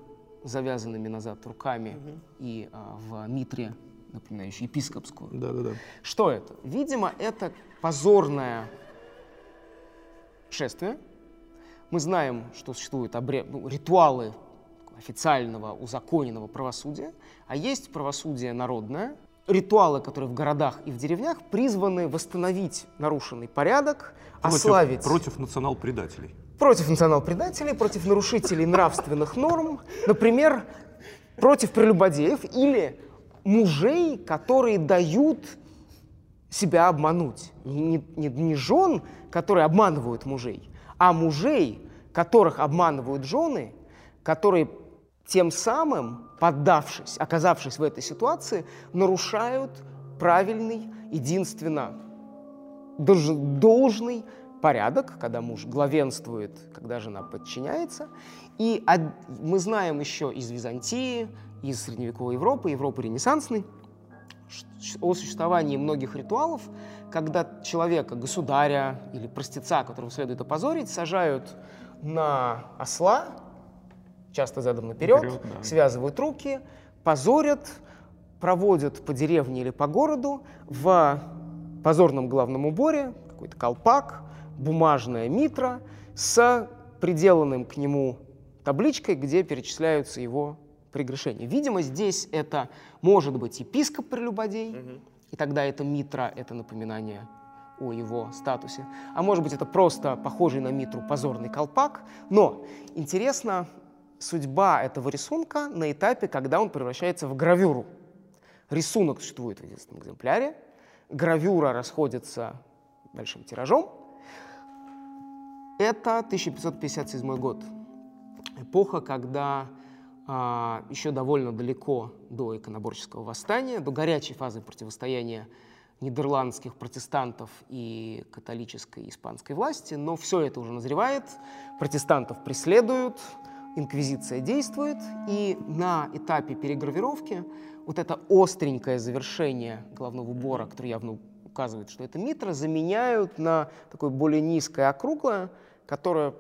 завязанными назад руками и а, в митре, напоминающей епископскую, Да-да-да. что это? Видимо, это позорное шествие. Мы знаем, что существуют обре- ну, ритуалы официального, узаконенного правосудия, а есть правосудие народное, ритуалы, которые в городах и в деревнях призваны восстановить нарушенный порядок, Против- ославить Против национал-предателей. Против национал-предателей, против нарушителей нравственных норм, например, против прелюбодеев или мужей, которые дают себя обмануть. Не, не, не жен, которые обманывают мужей, а мужей, которых обманывают жены, которые тем самым, поддавшись, оказавшись в этой ситуации, нарушают правильный, единственно долж- должный порядок, когда муж главенствует, когда жена подчиняется. И мы знаем еще из Византии, из средневековой Европы, Европы ренессансной, о существовании многих ритуалов, когда человека, государя или простеца, которого следует опозорить, сажают на осла, часто задом наперед, Наперед, да. связывают руки, позорят, проводят по деревне или по городу в позорном главном уборе, какой-то колпак, бумажная митра с приделанным к нему табличкой, где перечисляются его прегрешения. Видимо, здесь это может быть епископ-прелюбодей, и тогда это митра, это напоминание о его статусе. А может быть, это просто похожий на Митру позорный колпак. Но интересна судьба этого рисунка на этапе, когда он превращается в гравюру. Рисунок существует в единственном экземпляре, гравюра расходится большим тиражом. Это 1557 год, эпоха, когда а, еще довольно далеко до иконоборческого восстания, до горячей фазы противостояния нидерландских протестантов и католической испанской власти, но все это уже назревает, протестантов преследуют, инквизиция действует, и на этапе перегравировки вот это остренькое завершение головного убора, которое явно указывает, что это митра, заменяют на такое более низкое округлое, которое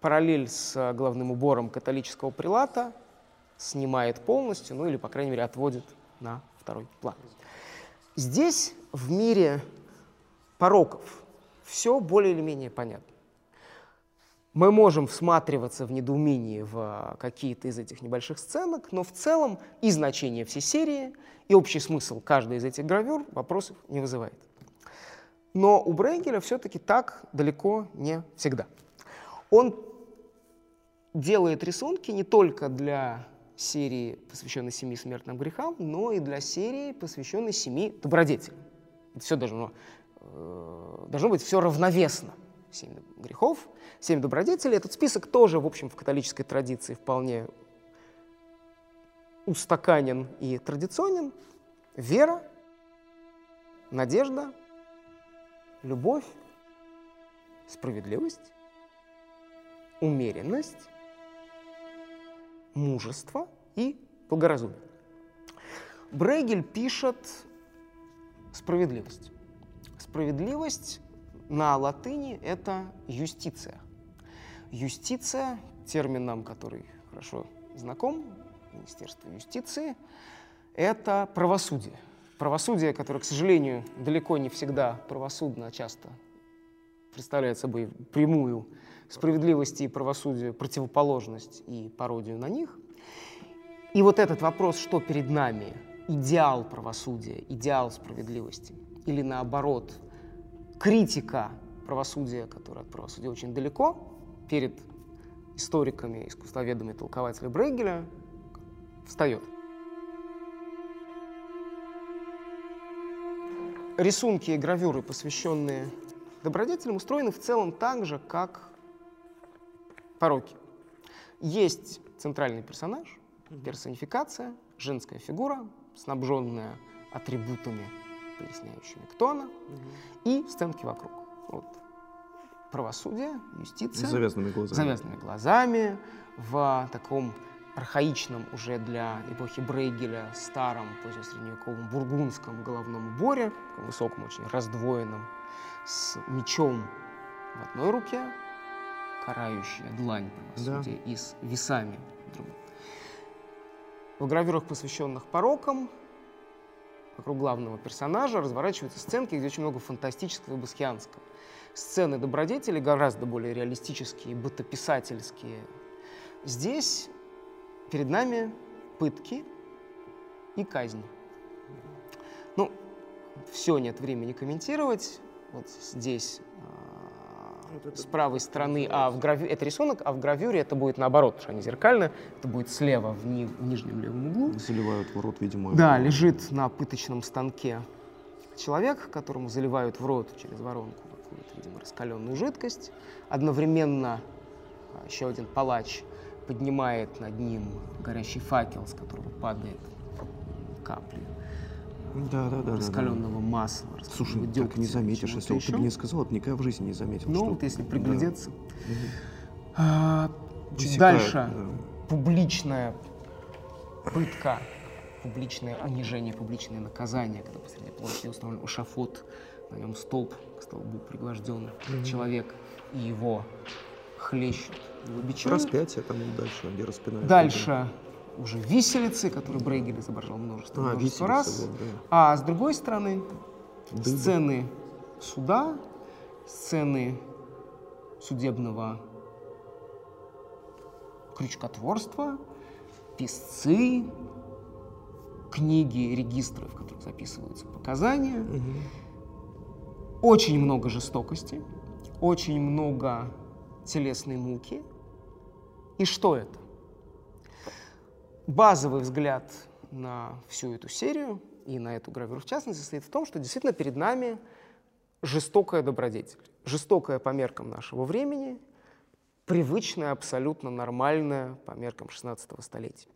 параллель с головным убором католического прилата снимает полностью, ну или, по крайней мере, отводит на второй план. Здесь, в мире пороков, все более или менее понятно. Мы можем всматриваться в недоумении в какие-то из этих небольших сценок, но в целом и значение всей серии, и общий смысл каждой из этих гравюр вопросов не вызывает. Но у Брейгеля все-таки так далеко не всегда. Он делает рисунки не только для серии, посвященной семи смертным грехам, но и для серии, посвященной семи добродетелям. Это все должно, э, должно быть все равновесно. Семь грехов, семь добродетелей. Этот список тоже, в общем, в католической традиции вполне устаканен и традиционен. Вера, надежда, любовь, справедливость, умеренность, мужество и благоразумие. Брейгель пишет справедливость. Справедливость на латыни это юстиция. Юстиция, термин нам, который хорошо знаком, Министерство юстиции, это правосудие. Правосудие, которое, к сожалению, далеко не всегда правосудно, а часто представляет собой прямую справедливости и правосудию противоположность и пародию на них. И вот этот вопрос, что перед нами, идеал правосудия, идеал справедливости, или наоборот, критика правосудия, которая от правосудия очень далеко, перед историками, искусствоведами, толкователями Брейгеля, встает. Рисунки и гравюры, посвященные добродетелям, устроены в целом так же, как пороки. Есть центральный персонаж, персонификация, женская фигура, снабженная атрибутами, поясняющими, кто она, и сценки вокруг. Вот. Правосудие, юстиция. С завязанными глазами. завязанными глазами, в таком архаичном уже для эпохи Брейгеля старом позднесредневековом бургундском головном уборе, высоком, очень раздвоенном, с мечом в одной руке, карающая длань правосудия да. и с весами другой. В гравюрах, посвященных порокам, вокруг главного персонажа разворачиваются сценки, где очень много фантастического и баскианского. Сцены добродетели гораздо более реалистические, бытописательские. Здесь перед нами пытки и казни. Ну, все нет времени комментировать. Вот здесь с правой стороны, а в гравю... это рисунок, а в гравюре это будет наоборот, потому что они зеркально, это будет слева в, ни... в нижнем левом углу. Заливают в рот, видимо. Да, лежит на пыточном станке человек, которому заливают в рот через воронку какую-то, видимо, раскаленную жидкость. Одновременно а, еще один палач поднимает над ним горящий факел, с которого падает капли да, да, да, раскаленного да, да. масла. Слушай, так не заметишь, если вот ты бы не сказал, это никогда в жизни не заметил. Ну, что... вот если приглядеться. Да. А, чуть дальше да. публичная пытка, публичное унижение, публичное наказание, когда посреди площади установлен шафот, на нем столб к столбу пригвожден mm-hmm. человек, и его хлещут его бичом. Распятие там дальше, где распинают. Дальше уже виселицы, которые Брейгель изображал множество, а, множество раз. Вот, да. А с другой стороны, Дым. сцены суда, сцены судебного крючкотворства, писцы, книги, регистры, в которых записываются показания. Угу. очень много жестокости, очень много телесной муки. И что это? Базовый взгляд на всю эту серию и на эту гравюру в частности состоит в том, что действительно перед нами жестокая добродетель. Жестокая по меркам нашего времени, привычная, абсолютно нормальная по меркам 16 столетия.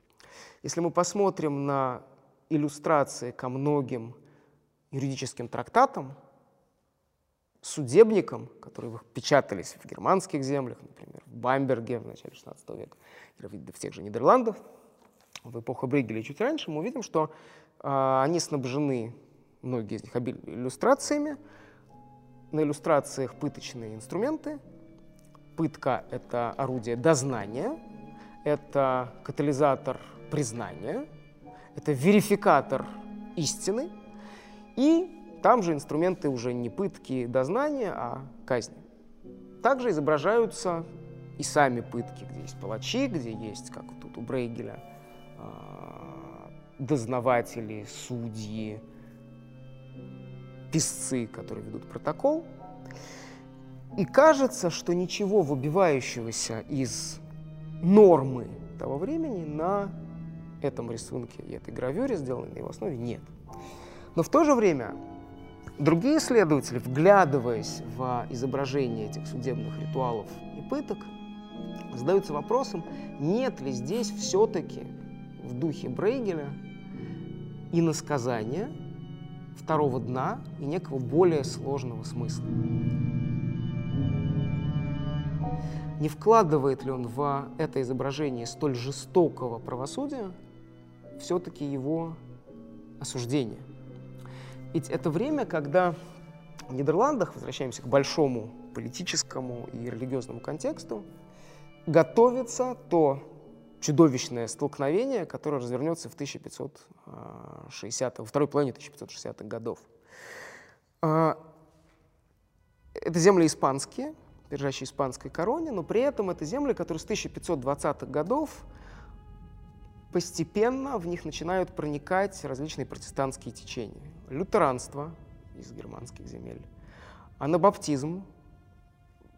Если мы посмотрим на иллюстрации ко многим юридическим трактатам, судебникам, которые печатались в германских землях, например, в Бамберге в начале 16 века, или в тех же Нидерландах, в эпоху Брейгеля и чуть раньше, мы увидим, что э, они снабжены, многие из них, иллюстрациями. На иллюстрациях пыточные инструменты. Пытка — это орудие дознания, это катализатор признания, это верификатор истины, и там же инструменты уже не пытки дознания, а казни. Также изображаются и сами пытки, где есть палачи, где есть, как тут у Брейгеля, дознаватели, судьи, писцы, которые ведут протокол. И кажется, что ничего выбивающегося из нормы того времени на этом рисунке и этой гравюре, сделанной на его основе, нет. Но в то же время другие исследователи, вглядываясь в изображение этих судебных ритуалов и пыток, задаются вопросом, нет ли здесь все-таки в духе Брейгеля иносказания, второго дна и некого более сложного смысла. Не вкладывает ли он в это изображение столь жестокого правосудия все-таки его осуждение? Ведь это время, когда в Нидерландах, возвращаемся к большому политическому и религиозному контексту, готовится то чудовищное столкновение, которое развернется в 1560 во второй половине 1560-х годов. А, это земли испанские, держащие испанской короне, но при этом это земли, которые с 1520-х годов постепенно в них начинают проникать различные протестантские течения. Лютеранство из германских земель, анабаптизм.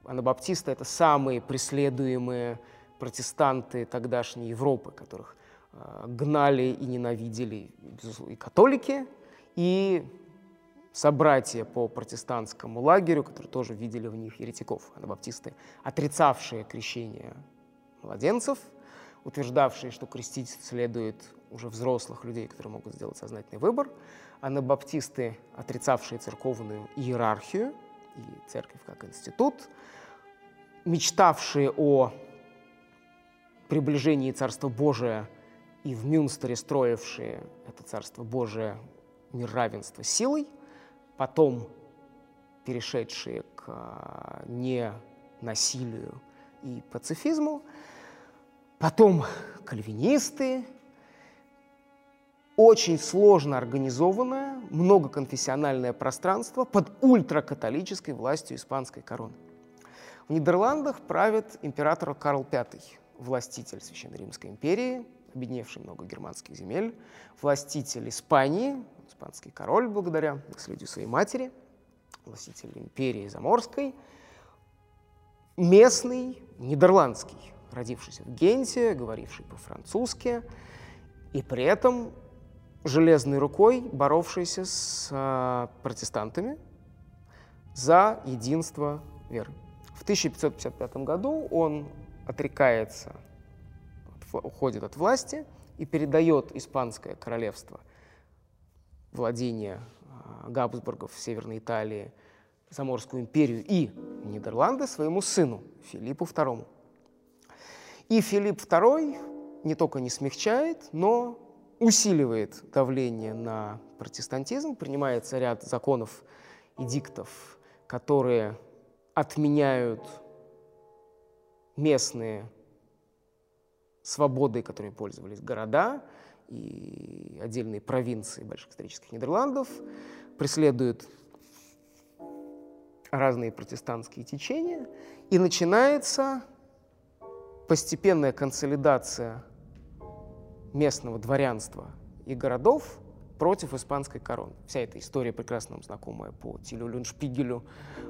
Анабаптисты — это самые преследуемые протестанты тогдашней Европы, которых э, гнали и ненавидели и католики, и собратья по протестантскому лагерю, которые тоже видели в них еретиков, анабаптисты, отрицавшие крещение младенцев — утверждавшие, что крестить следует уже взрослых людей, которые могут сделать сознательный выбор, анабаптисты, отрицавшие церковную иерархию и церковь как институт, мечтавшие о приближении Царства Божия и в Мюнстере строившие это Царство Божие мир равенства силой, потом перешедшие к а, ненасилию и пацифизму, Потом кальвинисты, очень сложно организованное, многоконфессиональное пространство под ультракатолической властью испанской короны. В Нидерландах правит император Карл V, властитель Священной Римской империи, объединивший много германских земель, властитель Испании, испанский король благодаря наследию своей матери, властитель империи Заморской, местный нидерландский родившийся в Генте, говоривший по-французски, и при этом железной рукой боровшийся с э, протестантами за единство веры. В 1555 году он отрекается, уходит от власти и передает испанское королевство, владение э, Габсбургов в Северной Италии, Заморскую империю и Нидерланды своему сыну Филиппу II. И Филипп II не только не смягчает, но усиливает давление на протестантизм, принимается ряд законов и диктов, которые отменяют местные свободы, которыми пользовались города и отдельные провинции больших исторических Нидерландов, преследуют разные протестантские течения, и начинается постепенная консолидация местного дворянства и городов против испанской короны. Вся эта история прекрасно нам знакомая по Тилю Люншпигелю,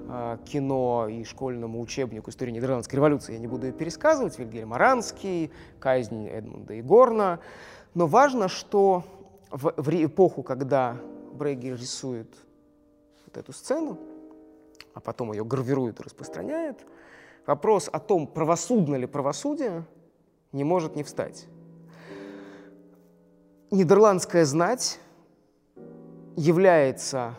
э, кино и школьному учебнику истории Нидерландской революции. Я не буду ее пересказывать. Вильгельм Аранский, казнь Эдмунда и Горна. Но важно, что в, в эпоху, когда Брейгель рисует вот эту сцену, а потом ее гравирует и распространяет, вопрос о том, правосудно ли правосудие, не может не встать. Нидерландская знать является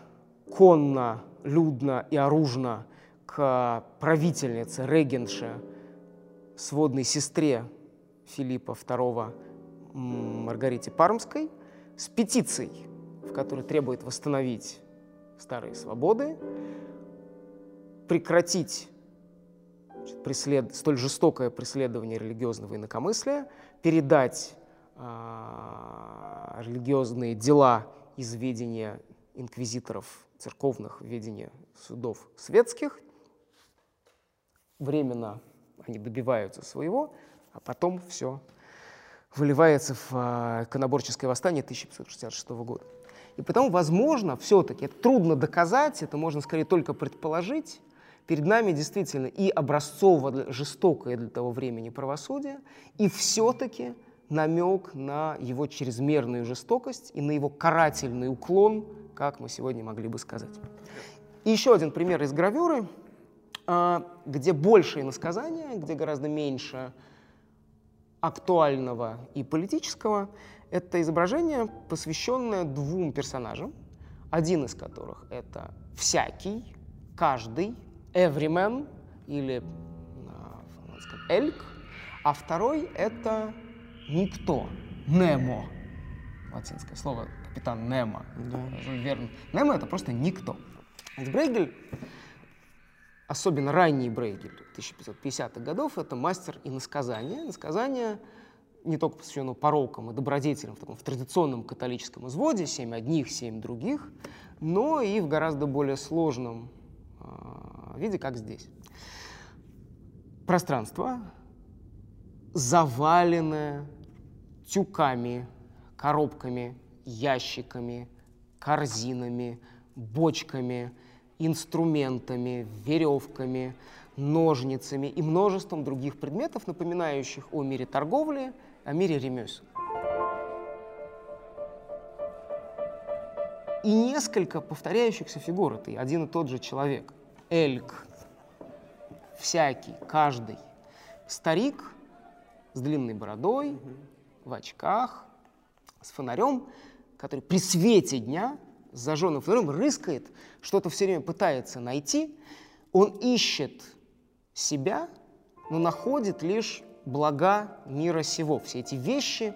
конно, людно и оружно к правительнице, регенше, сводной сестре Филиппа II Маргарите Пармской с петицией, в которой требует восстановить старые свободы, прекратить преслед... столь жестокое преследование религиозного инакомыслия, передать э, религиозные дела из ведения инквизиторов церковных, ведения судов светских. Временно они добиваются своего, а потом все выливается в э, иконоборческое восстание 1566 года. И потому, возможно, все-таки, это трудно доказать, это можно скорее только предположить, перед нами действительно и образцово жестокое для того времени правосудие, и все-таки намек на его чрезмерную жестокость и на его карательный уклон, как мы сегодня могли бы сказать. И еще один пример из гравюры, а, где больше иносказания, где гораздо меньше актуального и политического. Это изображение, посвященное двум персонажам, один из которых это всякий, каждый, everyman или а, эльк, а второй это никто, Немо, латинское слово капитан Немо, да. Жюль Верн. Немо это просто никто. Брейгель, особенно ранний Брейгель 1550-х годов, это мастер иносказания. Иносказание не только посвящено порокам и добродетелям в таком в традиционном католическом изводе, семь одних, семь других, но и в гораздо более сложном э, виде, как здесь. Пространство, заваленное тюками, коробками, ящиками, корзинами, бочками, инструментами, веревками, ножницами и множеством других предметов, напоминающих о мире торговли, о мире ремесел. И несколько повторяющихся фигур. Это один и тот же человек. Эльк, всякий, каждый. Старик с длинной бородой, в очках, с фонарем, который при свете дня с зажженным фонарем рыскает, что-то все время пытается найти. Он ищет себя, но находит лишь блага мира сего, все эти вещи,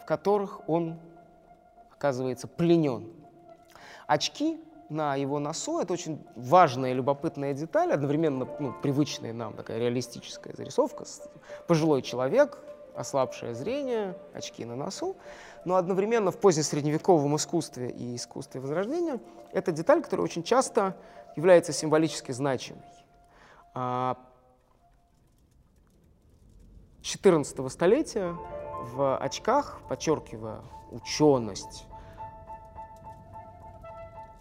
в которых он оказывается пленен. Очки на его носу — это очень важная и любопытная деталь, одновременно ну, привычная нам такая реалистическая зарисовка. Пожилой человек, ослабшее зрение, очки на носу, но одновременно в позднесредневековом искусстве и искусстве Возрождения это деталь, которая очень часто является символически значимой. 14 а, столетия в очках, подчеркивая ученость,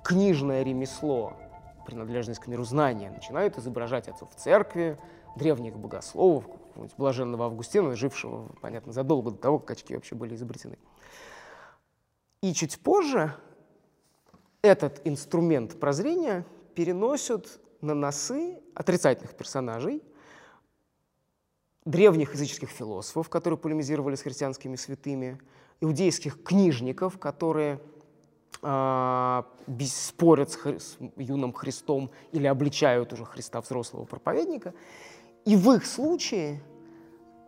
книжное ремесло, принадлежность к миру знания, начинают изображать отцов церкви, древних богословов, блаженного Августина, жившего, понятно, задолго до того, как очки вообще были изобретены. И чуть позже этот инструмент прозрения переносят на носы отрицательных персонажей, древних языческих философов, которые полемизировали с христианскими святыми, иудейских книжников, которые спорят с, хри- с юным Христом или обличают уже Христа взрослого проповедника. И в их случае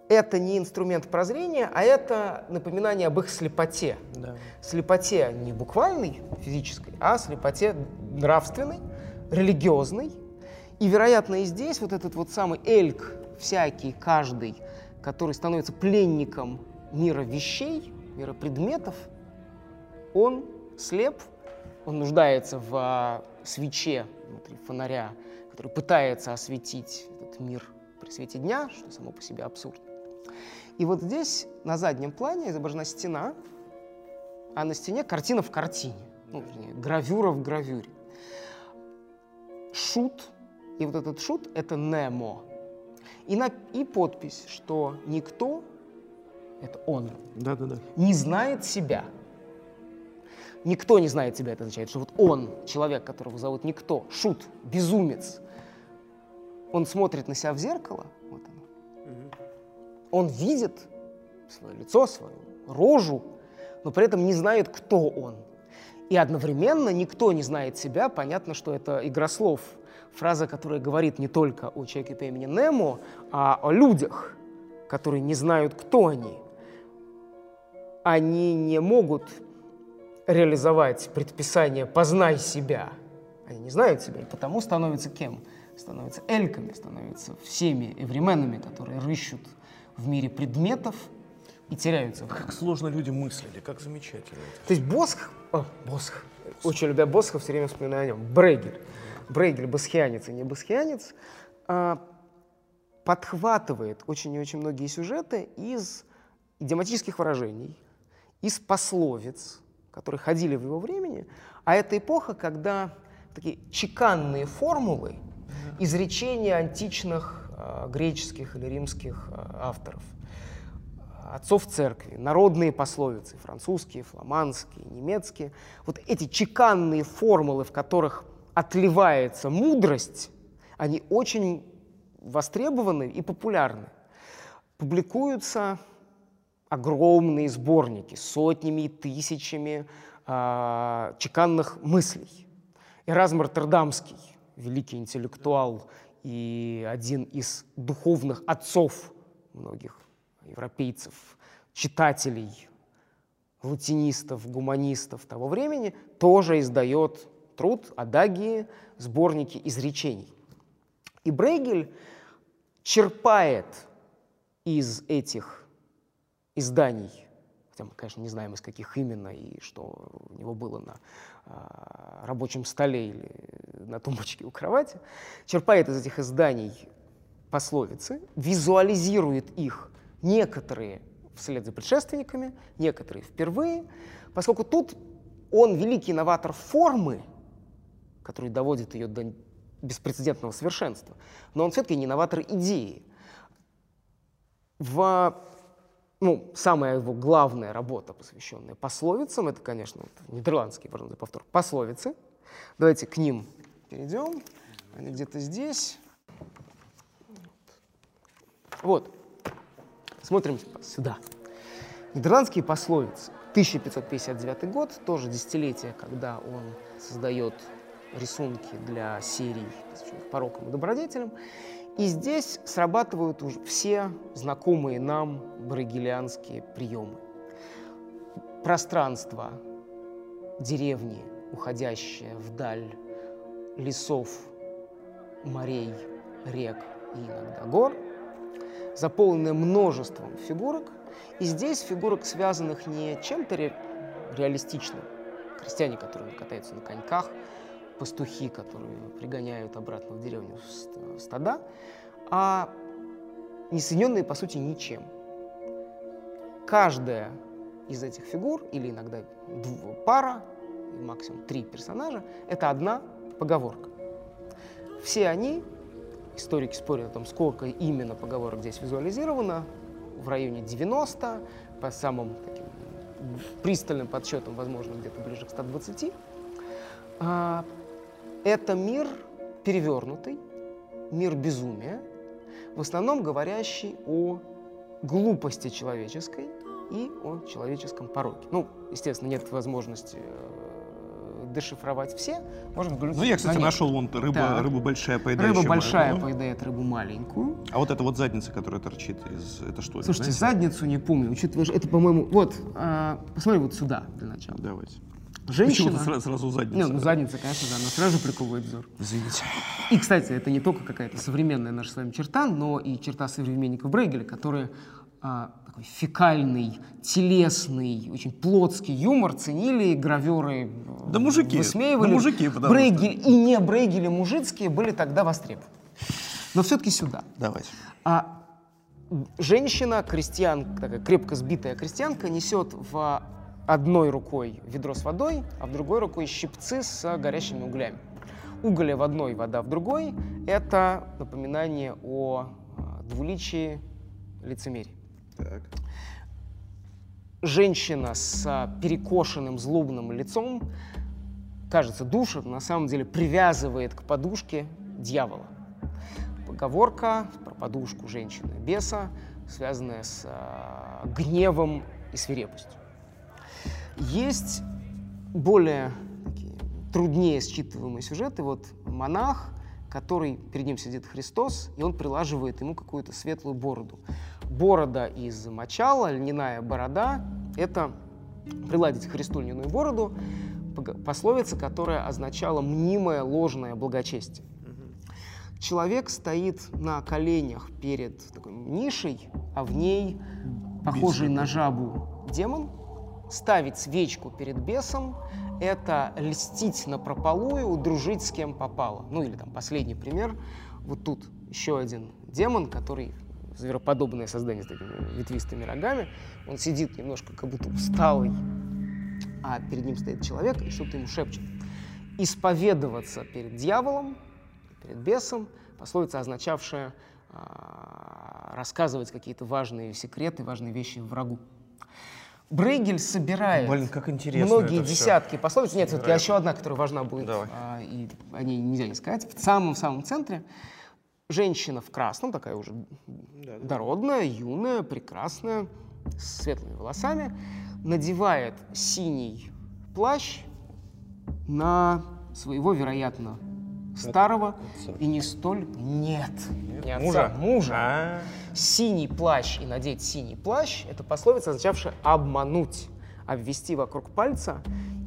это не инструмент прозрения, а это напоминание об их слепоте. Да. Слепоте не буквальной, физической, а слепоте нравственной, религиозной. И, вероятно, и здесь вот этот вот самый эльк, всякий, каждый, который становится пленником мира вещей, мира предметов, он слеп, он нуждается в а, свече внутри фонаря, который пытается осветить этот мир при свете дня, что само по себе абсурдно. И вот здесь на заднем плане изображена стена, а на стене картина в картине, ну, вернее, гравюра в гравюре. Шут, и вот этот шут — это Немо. И, на, и подпись, что никто, это он, Да-да-да. не знает себя. Никто не знает себя, это означает, что вот он, человек, которого зовут Никто, шут, безумец, он смотрит на себя в зеркало, вот оно, он видит свое лицо, свою рожу, но при этом не знает, кто он. И одновременно никто не знает себя. Понятно, что это игра слов. Фраза, которая говорит не только о человеке по имени Немо, а о людях, которые не знают, кто они. Они не могут реализовать предписание «познай себя». Они не знают себя, и потому становятся кем? Становятся эльками, становятся всеми эвременами, которые рыщут в мире предметов и теряются. Как сложно люди мыслили, как замечательно. То есть Босх, о, Босх, очень любя Босха, все время вспоминаю о нем, Брейгель, Брейгель, босхианец и не босхианец, а, подхватывает очень и очень многие сюжеты из идиоматических выражений, из пословиц, которые ходили в его времени, а это эпоха, когда такие чеканные формулы, изречения античных а, греческих или римских а, авторов, отцов церкви, народные пословицы, французские, фламандские, немецкие, вот эти чеканные формулы, в которых отливается мудрость, они очень востребованы и популярны. Публикуются огромные сборники сотнями и тысячами а, чеканных мыслей. Эразм Роттердамский, великий интеллектуал и один из духовных отцов многих европейцев, читателей, латинистов, гуманистов того времени, тоже издает труд «Адагии», сборники изречений. И Брейгель черпает из этих изданий, хотя мы, конечно, не знаем, из каких именно и что у него было на а, рабочем столе или на тумбочке у кровати, черпает из этих изданий пословицы, визуализирует их некоторые вслед за предшественниками, некоторые впервые, поскольку тут он великий новатор формы, который доводит ее до беспрецедентного совершенства, но он все-таки не новатор идеи. В, ну, самая его главная работа, посвященная пословицам, это, конечно, вот нидерландский, за повтор, пословицы. Давайте к ним перейдем. Они где-то здесь. Вот. Смотрим сюда. Нидерландские пословицы. 1559 год, тоже десятилетие, когда он создает рисунки для серий, порокам и добродетелям. И здесь срабатывают уже все знакомые нам брагелианские приемы. Пространство деревни, уходящее вдаль лесов, морей, рек и иногда гор, заполненное множеством фигурок. И здесь фигурок, связанных не чем-то ре- реалистичным. Крестьяне, которые катаются на коньках, пастухи, которые пригоняют обратно в деревню ст- стада, а не соединенные, по сути, ничем. Каждая из этих фигур, или иногда пара, максимум три персонажа, это одна поговорка. Все они, историки спорят о том, сколько именно поговорок здесь визуализировано, в районе 90, по самым таким пристальным подсчетам, возможно, где-то ближе к 120. Это мир перевернутый, мир безумия, в основном говорящий о глупости человеческой и о человеческом пороке. Ну, естественно, нет возможности э, дешифровать все. Можно взглянуть Ну, я, кстати, на нашел вон рыба, Так. рыба большая поедающая. Рыба большая мою. поедает рыбу маленькую. А вот эта вот задница, которая торчит из... Это что? Слушайте, знаете? задницу не помню, учитывая, что это, по-моему, вот, а, посмотри вот сюда для начала. Давайте. Женщина. Почему-то сразу, сразу Не, задница. ну задница, конечно, да, она сразу же приковывает взор. Извините. И, кстати, это не только какая-то современная наша с вами черта, но и черта современников Брейгеля, которые а, такой фекальный, телесный, очень плотский юмор ценили, граверы Да мужики, высмеивали. да мужики, потому Брейгель и не Брейгели мужицкие были тогда востребованы. Но все-таки сюда. Давайте. А женщина, крестьянка, такая крепко сбитая крестьянка, несет в одной рукой ведро с водой, а в другой рукой щипцы с горящими углями. Уголя в одной, вода в другой – это напоминание о а, двуличии лицемерии. Так. Женщина с а, перекошенным злобным лицом, кажется, душит, на самом деле привязывает к подушке дьявола. Поговорка про подушку женщины-беса, связанная с э, гневом и свирепостью. Есть более такие, труднее считываемые сюжеты. Вот монах, который перед ним сидит Христос, и он прилаживает ему какую-то светлую бороду. Борода из мочала, льняная борода — это приладить Христу льняную бороду, пословица, которая означала мнимое ложное благочестие. Человек стоит на коленях перед такой нишей, а в ней похожий на жабу демон. Ставить свечку перед бесом — это льстить на прополую, дружить с кем попало. Ну или там последний пример. Вот тут еще один демон, который звероподобное создание с такими ветвистыми рогами. Он сидит немножко как будто усталый, а перед ним стоит человек и что-то ему шепчет. Исповедоваться перед дьяволом перед бесом, пословица, означавшая э, рассказывать какие-то важные секреты, важные вещи врагу. Брейгель собирает Блин, как интересно многие десятки пословиц. Нет, вот еще одна, которая важна будет, Давай. а, и о ней нельзя не сказать. В самом-самом центре женщина в красном, такая уже Да, да. дородная, юная, прекрасная, с светлыми волосами, надевает синий плащ на своего, вероятно, старого и не столь... Нет, не отца, Мужа? мужа. А, Синий плащ и надеть синий плащ – это пословица, означавшая обмануть, обвести вокруг пальца,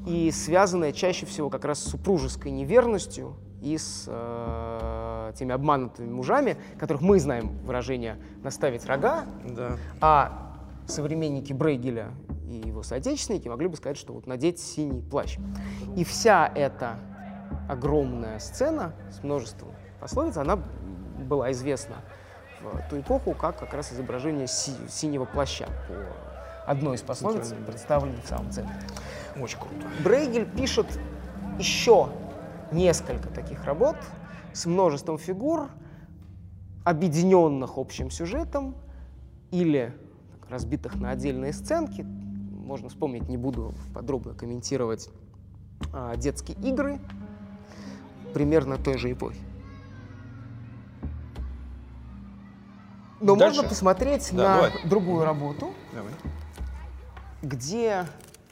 и связанная чаще всего как раз с супружеской неверностью и с э, теми обманутыми мужами, которых мы знаем выражение «наставить рога», да. а современники Брейгеля и его соотечественники могли бы сказать, что вот надеть синий плащ. И вся эта огромная сцена с множеством пословиц, она была известна в ту эпоху как как раз изображение си- синего плаща по одной из пословиц, представленной в самом центре. Очень круто. Брейгель пишет еще несколько таких работ с множеством фигур, объединенных общим сюжетом или разбитых на отдельные сценки. Можно вспомнить, не буду подробно комментировать а, детские игры примерно той же эпохи. Но Дальше? можно посмотреть Да, на давай. другую работу, Давай. где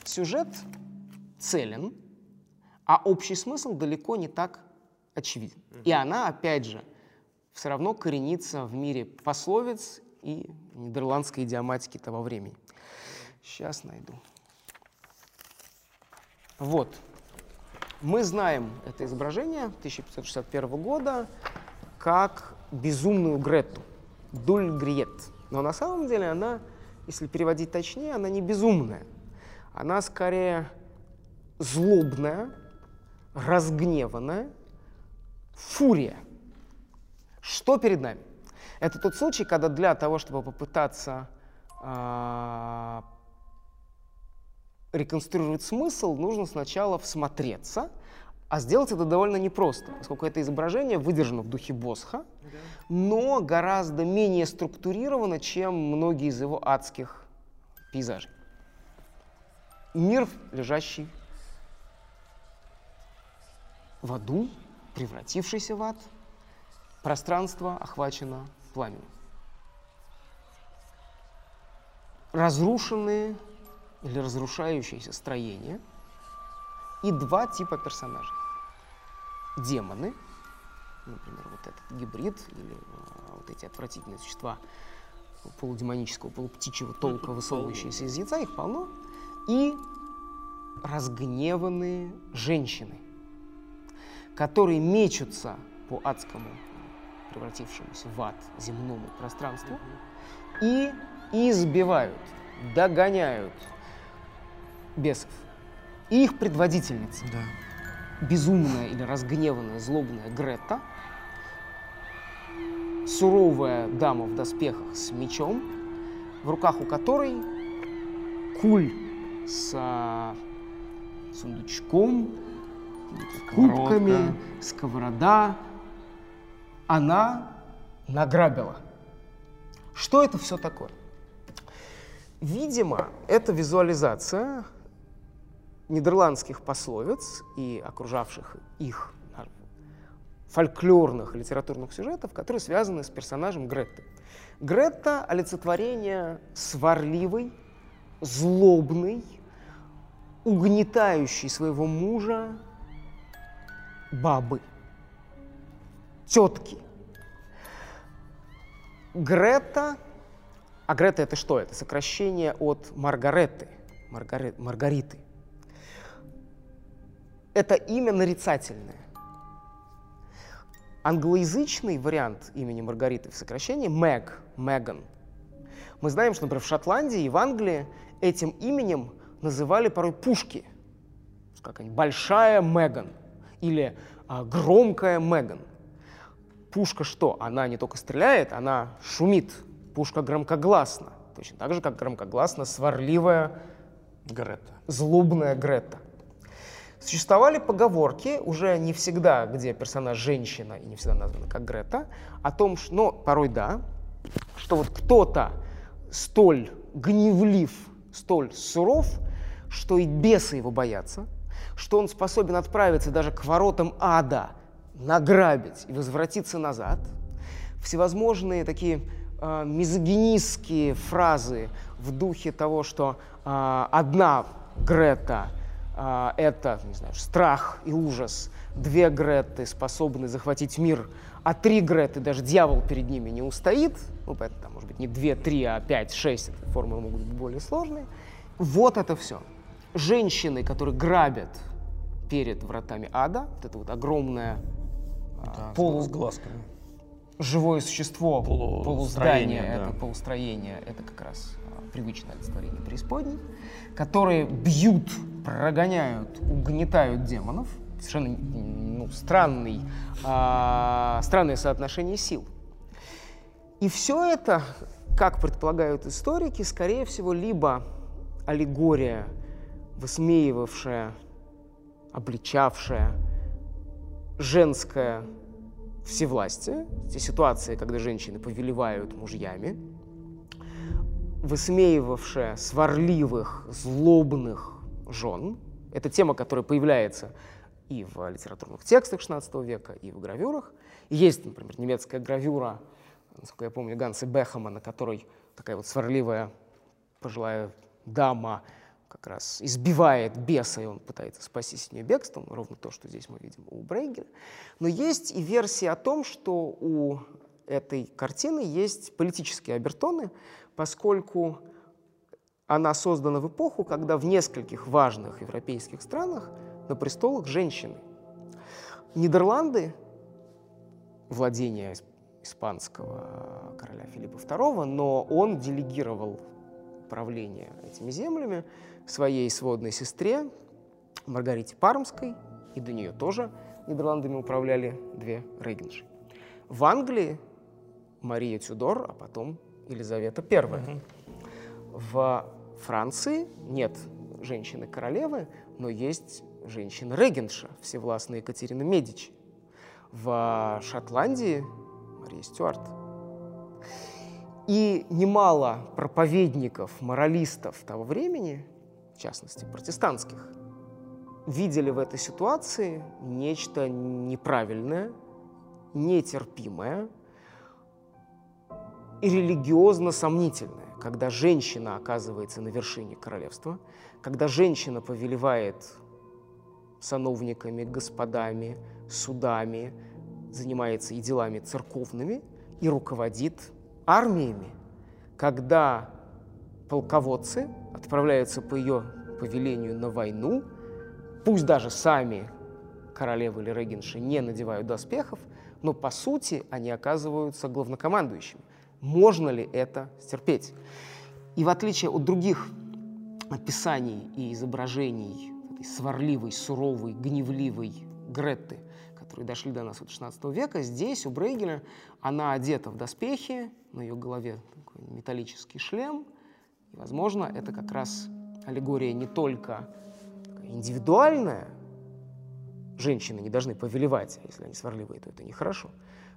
сюжет целен, а общий смысл далеко не так очевиден. И она, опять же, все равно коренится в мире пословиц и нидерландской идиоматики того времени. Сейчас найду. Вот. Мы знаем это изображение 1561 года как безумную Гретту, Дульгриет. Но на самом деле она, если переводить точнее, она не безумная. Она скорее злобная, разгневанная, фурия. Что перед нами? Это тот случай, когда для того, чтобы попытаться а, реконструировать смысл, нужно сначала всмотреться, а сделать это довольно непросто, поскольку это изображение выдержано в духе Босха, но гораздо менее структурировано, чем многие из его адских пейзажей. Мир, лежащий в аду, превратившийся в ад, пространство охвачено пламенем. Разрушенные или разрушающиеся строения и два типа персонажей. Демоны, например, вот этот гибрид или а, вот эти отвратительные существа полудемонического, полуптичьего толка, высовывающиеся из яйца, их полно, и разгневанные женщины, которые мечутся по адскому, превратившемуся в ад земному пространству, и избивают, догоняют бесов. И их предводительница, Да. безумная или разгневанная, злобная Грета, суровая дама в доспехах с мечом, в руках у которой куль с а, сундучком, кубками, сковорода. Она награбила. Что это все такое? Видимо, это визуализация нидерландских пословиц и окружавших их фольклорных литературных сюжетов, которые связаны с персонажем Гретты. Гретта — олицетворение сварливой, злобной, угнетающей своего мужа бабы, тетки. Грета, а Грета это что? Это сокращение от Маргареты, Маргаре, Маргариты. Это имя нарицательное. Англоязычный вариант имени Маргариты в сокращении Мэг, Меган. Мы знаем, что, например, в Шотландии и в Англии этим именем называли порой пушки. Как они, большая Меган или а, громкая Меган. Пушка что? Она не только стреляет, она шумит. Пушка громкогласна. Точно так же, как громкогласна сварливая Грета. Злобная Грета. Существовали поговорки, уже не всегда, где персонаж женщина и не всегда названа как Грета, о том, что, но порой да, что вот кто-то столь гневлив, столь суров, что и бесы его боятся, что он способен отправиться даже к воротам ада, награбить и возвратиться назад. Всевозможные такие э, мизогинистские фразы в духе того, что э, одна Грета – это, не знаю, страх и ужас. Две Греты способны захватить мир, а три Греты, даже дьявол перед ними не устоит. Ну, поэтому, там, может быть, не две, три, а пять, шесть. Формулы могут быть более сложные. Вот это все. Женщины, которые грабят перед вратами ада, вот это вот огромное а, да, полу... с глазками. живое существо, Полу... полуздание, да. это полустроение, это как раз привычное олицетворение преисподней, которые бьют, прогоняют, угнетают демонов. Совершенно ну, странный, а, странное соотношение сил. И все это, как предполагают историки, скорее всего, либо аллегория, высмеивавшая, обличавшая женское всевластие, те ситуации, когда женщины повелевают мужьями, высмеивавшая сварливых, злобных жен. Это тема, которая появляется и в литературных текстах XVI века, и в гравюрах. Есть, например, немецкая гравюра, насколько я помню, Ганса Бехама, на которой такая вот сварливая пожилая дама как раз избивает беса, и он пытается спастись от нее бегством, ровно то, что здесь мы видим у Брейгера. Но есть и версия о том, что у этой картины есть политические обертоны, поскольку она создана в эпоху, когда в нескольких важных европейских странах на престолах женщины. Нидерланды, владение испанского короля Филиппа II, но он делегировал правление этими землями своей сводной сестре Маргарите Пармской, и до нее тоже Нидерландами управляли две регенши. В Англии Мария Тюдор, а потом Елизавета I. Угу. В Франции нет женщины-королевы, но есть женщина-регенша, всевластная Екатерина Медичи. В Шотландии Мария Стюарт. И немало проповедников, моралистов того времени, в частности протестантских, видели в этой ситуации нечто неправильное, нетерпимое, и религиозно сомнительное, когда женщина оказывается на вершине королевства, когда женщина повелевает сановниками, господами, судами, занимается и делами церковными и руководит армиями, когда полководцы отправляются по ее повелению на войну, пусть даже сами королевы или регенши не надевают доспехов, но по сути они оказываются главнокомандующими. Можно ли это стерпеть? И в отличие от других описаний и изображений этой сварливой, суровой, гневливой Гретты, которые дошли до нас от XVI века, здесь у Брейгеля она одета в доспехи, на ее голове такой металлический шлем. И, возможно, это как раз аллегория не только индивидуальная, женщины не должны повелевать, а если они сварливые, то это нехорошо,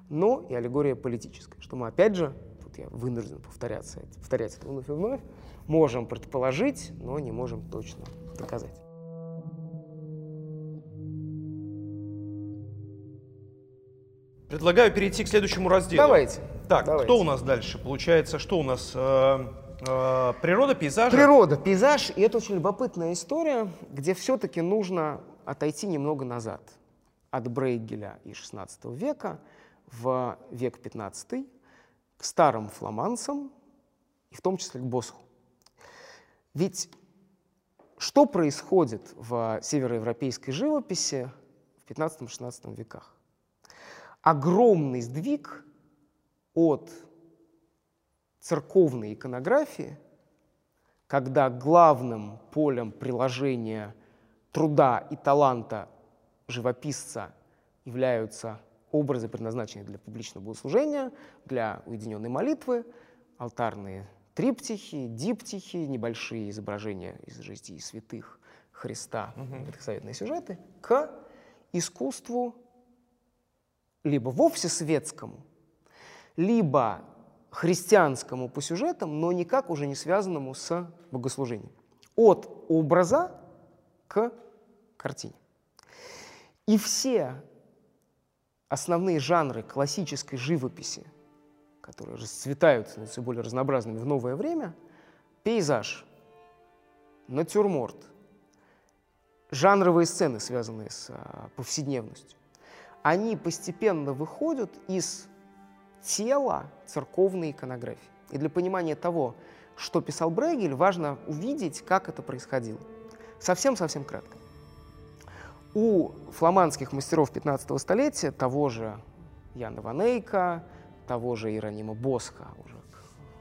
но и аллегория политическая, что мы опять же, тут я вынужден повторяться, повторять это вновь и вновь, можем предположить, но не можем точно доказать. Предлагаю перейти к следующему разделу. Давайте. Так, давайте. кто у нас дальше? Получается, что у нас? Э, э, природа, пейзажи? Природа, пейзаж, и это очень любопытная история, где все-таки нужно отойти немного назад от Брейгеля и XVI века в век XV к старым фламандцам, и в том числе к Босху. Ведь что происходит в североевропейской живописи в XV-XVI веках? Огромный сдвиг от церковной иконографии, когда главным полем приложения труда и таланта живописца являются образы, предназначенные для публичного богослужения, для уединенной молитвы, алтарные триптихи, диптихи, небольшие изображения из жизни святых Христа, угу. ветхозаветные сюжеты, к искусству либо вовсе светскому, либо христианскому по сюжетам, но никак уже не связанному с богослужением. От образа к картине. И все основные жанры классической живописи, которые расцветают, становятся более разнообразными в новое время, пейзаж, натюрморт, жанровые сцены, связанные с а, повседневностью, они постепенно выходят из тела церковной иконографии. И для понимания того, что писал Брейгель, важно увидеть, как это происходило. Совсем-совсем кратко. У фламандских мастеров 15 столетия, того же Яна Ванейка, того же Иеронима Босха уже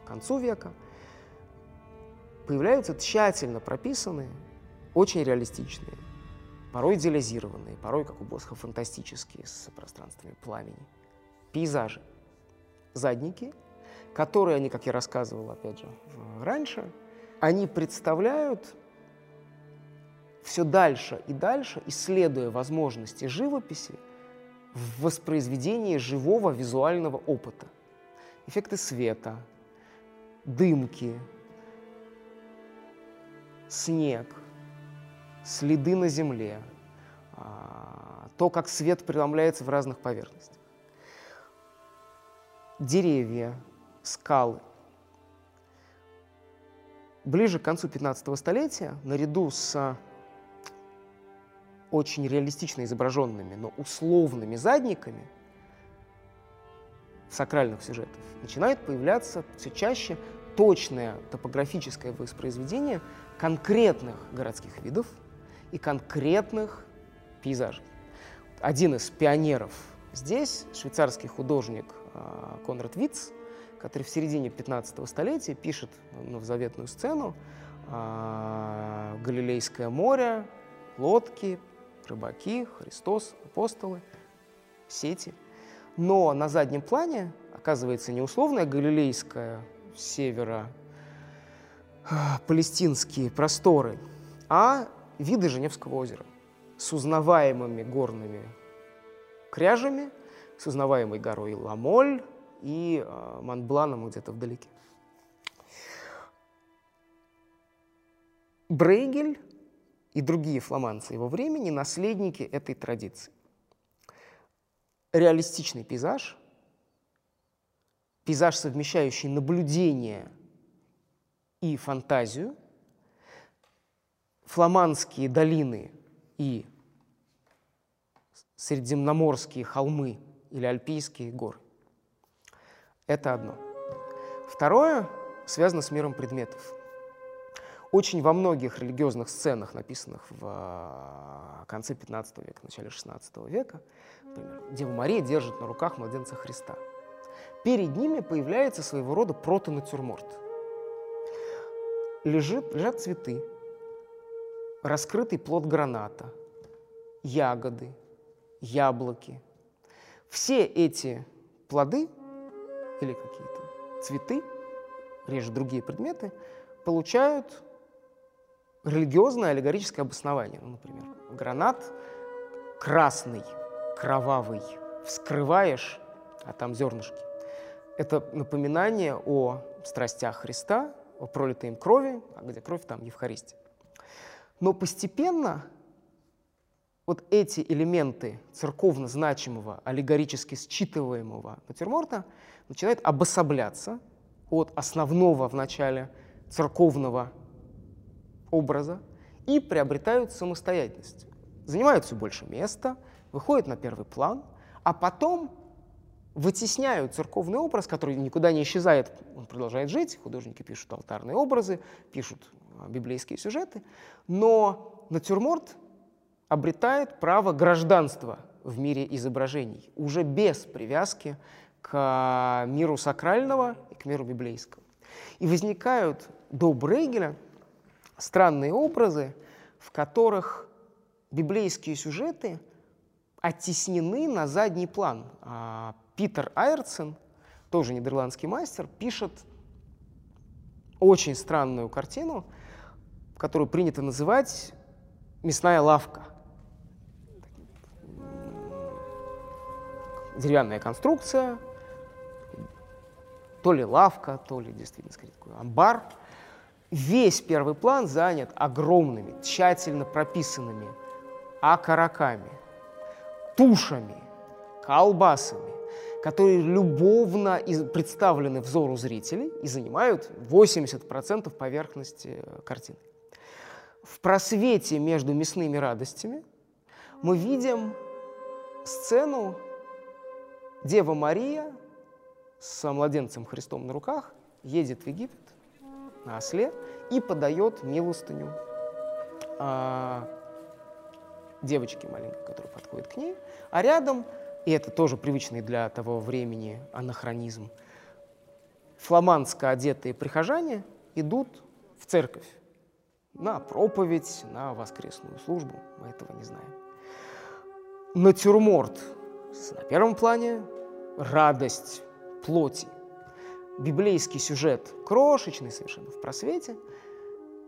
к концу века, появляются тщательно прописанные, очень реалистичные, порой идеализированные, порой, как у Босха, фантастические, с пространствами пламени, пейзажи – задники, которые они, как я рассказывал, опять же, раньше, они представляют все дальше и дальше, исследуя возможности живописи в воспроизведении живого визуального опыта. Эффекты света, дымки, снег, следы на земле, а, то, как свет преломляется в разных поверхностях деревья, скалы. Ближе к концу 15 столетия, наряду с очень реалистично изображенными, но условными задниками сакральных сюжетов, начинает появляться все чаще точное топографическое воспроизведение конкретных городских видов и конкретных пейзажей. Один из пионеров здесь, швейцарский художник а, Конрад Виц, который в середине 15 столетия пишет новозаветную сцену а, Галилейское море, лодки, рыбаки, Христос, апостолы, сети. Но на заднем плане оказывается не условная галилейская севера а, палестинские просторы, а виды Женевского озера с узнаваемыми горными кряжами – с узнаваемой горой Ламоль и э, Монбланом где-то вдалеке. Брейгель и другие фламандцы его времени – наследники этой традиции. Реалистичный пейзаж, пейзаж, совмещающий наблюдение и фантазию, фламандские долины и средиземноморские холмы или альпийские горы. Это одно. Второе связано с миром предметов. Очень во многих религиозных сценах, написанных в а, конце 15 века, начале 16 века, например, Дева Мария держит на руках младенца Христа. Перед ними появляется своего рода протонатюрморт. Лежит, лежат цветы, раскрытый плод граната, ягоды, яблоки, все эти плоды или какие-то цветы, реже другие предметы, получают религиозное аллегорическое обоснование. Ну, например, гранат красный, кровавый, вскрываешь, а там зернышки. Это напоминание о страстях Христа, о пролитой им крови, а где кровь, там Евхаристия. Но постепенно вот эти элементы церковно значимого, аллегорически считываемого натюрморта начинают обособляться от основного в начале церковного образа и приобретают самостоятельность. Занимают все больше места, выходят на первый план, а потом вытесняют церковный образ, который никуда не исчезает, он продолжает жить, художники пишут алтарные образы, пишут а, библейские сюжеты, но натюрморт обретает право гражданства в мире изображений, уже без привязки к миру сакрального и к миру библейского. И возникают до Брейгеля странные образы, в которых библейские сюжеты оттеснены на задний план. А Питер Айрсен, тоже нидерландский мастер, пишет очень странную картину, которую принято называть «мясная лавка». Деревянная конструкция, то ли лавка, то ли действительно скорее амбар. Весь первый план занят огромными, тщательно прописанными окороками, тушами, колбасами, которые любовно представлены взору зрителей и занимают 80% поверхности э, картины. В просвете между мясными радостями мы видим сцену Дева Мария с младенцем Христом на руках едет в Египет на осле и подает милостыню. А, девочке маленькой, которая подходит к ней, а рядом, и это тоже привычный для того времени анахронизм, фламандско одетые прихожане идут в церковь на проповедь, на воскресную службу, мы этого не знаем. Натюрморт. На первом плане, радость плоти, библейский сюжет крошечный совершенно в просвете,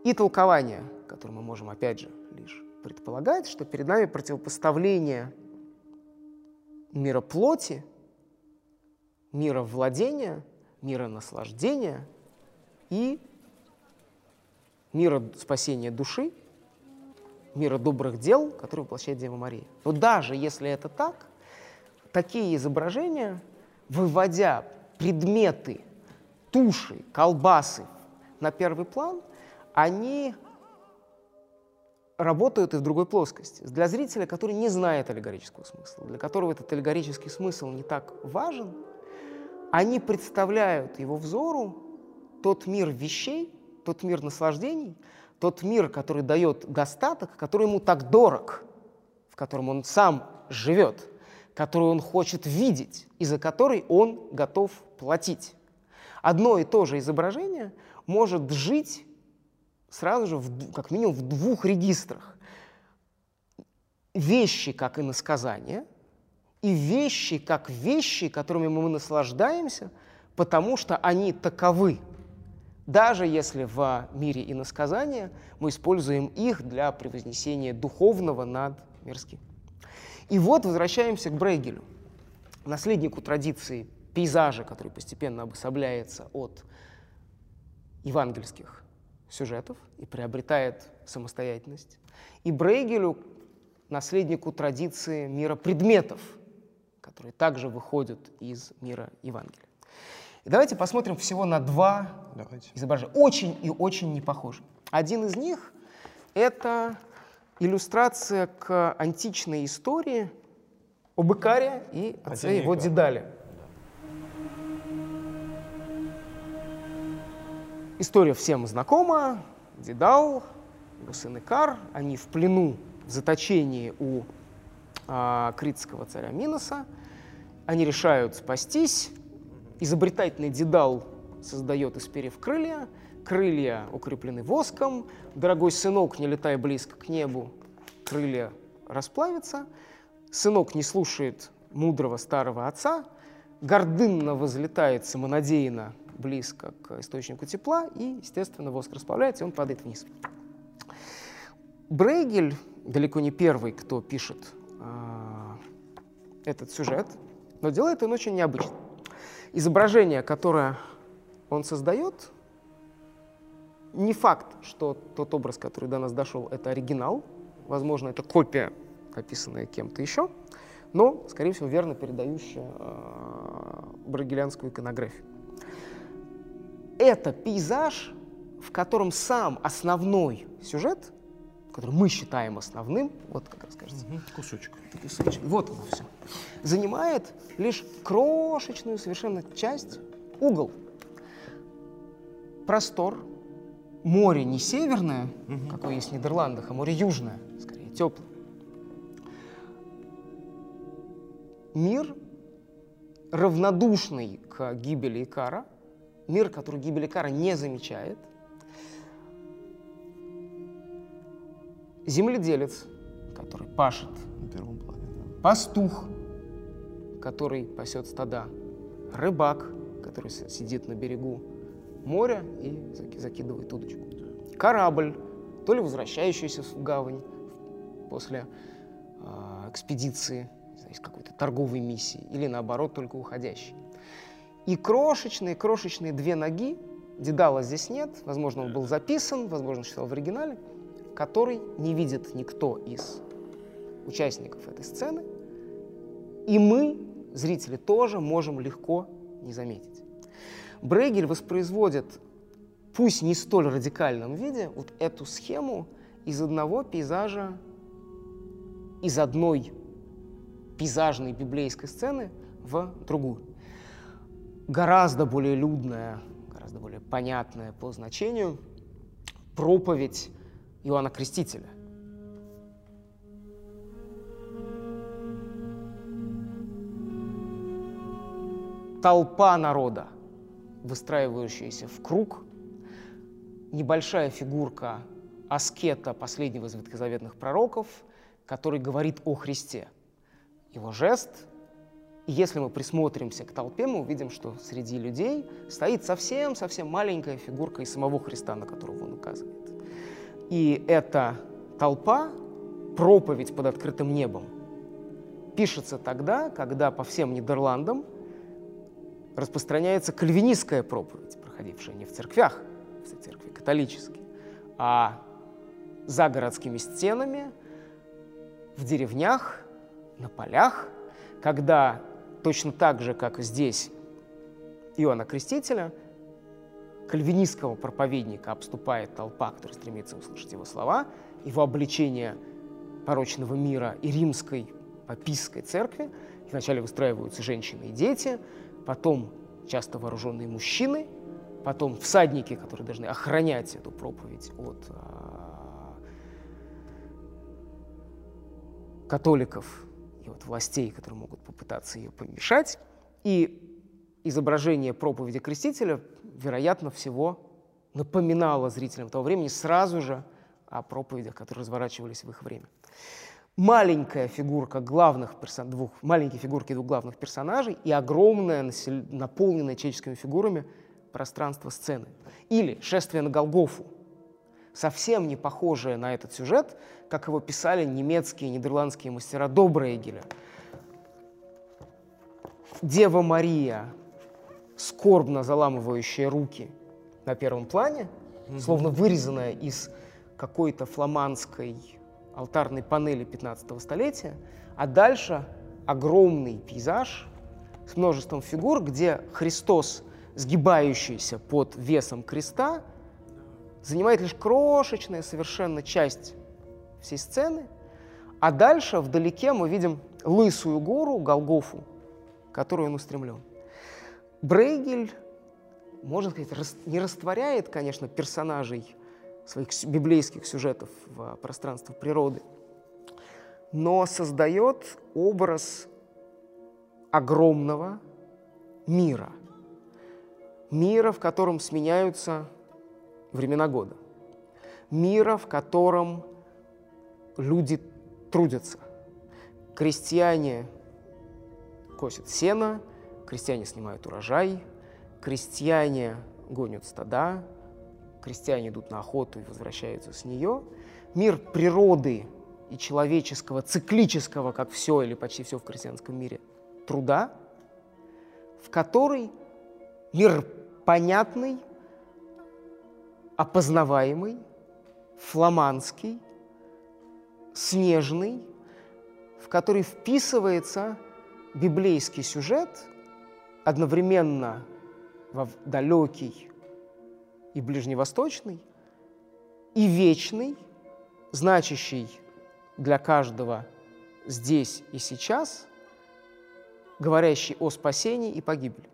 и толкование, которое мы можем опять же лишь предполагать, что перед нами противопоставление мира плоти, мира владения, мира наслаждения и мира спасения души, мира добрых дел, который воплощает Дева Мария. Но даже если это так, такие изображения, выводя предметы, туши, колбасы на первый план, они работают и в другой плоскости. Для зрителя, который не знает аллегорического смысла, для которого этот аллегорический смысл не так важен, они представляют его взору тот мир вещей, тот мир наслаждений, тот мир, который дает достаток, который ему так дорог, в котором он сам живет, который он хочет видеть и за который он готов платить. Одно и то же изображение может жить сразу же, в, как минимум, в двух регистрах. Вещи как иносказания и вещи как вещи, которыми мы наслаждаемся, потому что они таковы. Даже если в мире иносказания мы используем их для превознесения духовного над мирским. И вот возвращаемся к Брейгелю, наследнику традиции пейзажа, который постепенно обособляется от евангельских сюжетов и приобретает самостоятельность. И Брейгелю, наследнику традиции мира предметов, которые также выходят из мира Евангелия. И давайте посмотрим всего на два давайте. изображения. Очень и очень не похожи. Один из них — это иллюстрация к античной истории об Икаре и отце его Дедале. История всем знакома. Дедал, его сын Икар, они в плену, в заточении у а, критского царя Миноса. Они решают спастись. Изобретательный Дедал создает из перьев крылья. Крылья укреплены воском. Дорогой сынок, не летай близко к небу, крылья расплавятся. Сынок не слушает мудрого старого отца, гордынно возлетает самонадеянно близко к источнику тепла, и, естественно, воск расплавляется, и он падает вниз. Брейгель далеко не первый, кто пишет а, этот сюжет, но делает он очень необычно. Изображение, которое он создает, не факт, что тот образ, который до нас дошел, это оригинал. Возможно, это копия, описанная кем-то еще, но, скорее всего, верно передающая э, брагелянскую иконографию. Это пейзаж, в котором сам основной сюжет, который мы считаем основным, вот как раз кажется, Угу, кусочек. кусочек, вот оно все, занимает лишь крошечную совершенно часть, угол. Простор, море не северное, Мгм. какое есть в Нидерландах, а море южное, скорее теплое. Мир, равнодушный к гибели Икара, мир, который гибель Икара не замечает, земледелец, который пашет, На первом плане, да. пастух, который пасет стада, рыбак, который сидит на берегу моря и заки- закидывает удочку, корабль, то ли возвращающийся в гавань после а, экспедиции, из какой-то торговой миссии, или наоборот, только уходящий. И крошечные-крошечные две ноги, Дедала здесь нет, возможно, он был записан, возможно, читал в оригинале, который не видит никто из участников этой сцены, и мы, зрители, тоже можем легко не заметить. Брейгель воспроизводит, пусть не столь радикальном виде, вот эту схему из одного пейзажа, из одной пейзажной библейской сцены в другую. Гораздо более людная, гораздо более понятная по значению проповедь Иоанна Крестителя. Толпа народа, выстраивающаяся в круг, небольшая фигурка аскета, последнего из ветхозаветных пророков, который говорит о Христе. Его жест, и если мы присмотримся к толпе, мы увидим, что среди людей стоит совсем-совсем маленькая фигурка из самого Христа, на которого он указывает. И эта толпа, проповедь под открытым небом, пишется тогда, когда по всем Нидерландам распространяется кальвинистская проповедь, проходившая не в церквях, в церкви католические, а за городскими стенами, в деревнях, на полях, когда точно так же, как здесь Иоанна Крестителя, кальвинистского проповедника обступает толпа, которая стремится услышать его слова, его обличение порочного мира и римской папистской церкви. Вначале выстраиваются женщины и дети, потом часто вооруженные мужчины, потом всадники, которые должны охранять эту проповедь от а, католиков и от властей, которые могут попытаться ее помешать. И изображение проповеди Крестителя, вероятно всего, напоминало зрителям того времени сразу же о проповедях, которые разворачивались в их время. Маленькая фигурка главных персон... двух, маленькие фигурки двух главных персонажей и огромное, насел... наполненное человеческими фигурами пространство сцены. Или «Шествие на Голгофу», совсем не похожее на этот сюжет, как его писали немецкие и нидерландские мастера до Брейгеля. Дева Мария, скорбно заламывающая руки на первом плане, словно вырезанная из какой-то фламандской алтарной панели 15 столетия, а дальше огромный пейзаж с множеством фигур, где Христос, сгибающийся под весом креста, занимает лишь крошечная совершенно часть всей сцены, а дальше вдалеке мы видим лысую гору, Голгофу, к которой он устремлен. Брейгель, можно сказать, не растворяет, конечно, персонажей своих библейских сюжетов в пространство природы, но создает образ огромного мира. Мира, в котором сменяются времена года. Мира, в котором люди трудятся. Крестьяне косят сено, крестьяне снимают урожай, крестьяне гонят стада, крестьяне идут на охоту и возвращаются с нее, мир природы и человеческого, циклического, как все или почти все в крестьянском мире, труда, в который мир понятный, опознаваемый, фламандский, снежный, в который вписывается библейский сюжет, одновременно во далекий и ближневосточный, и вечный, значащий для каждого здесь и сейчас, говорящий о спасении и погибели.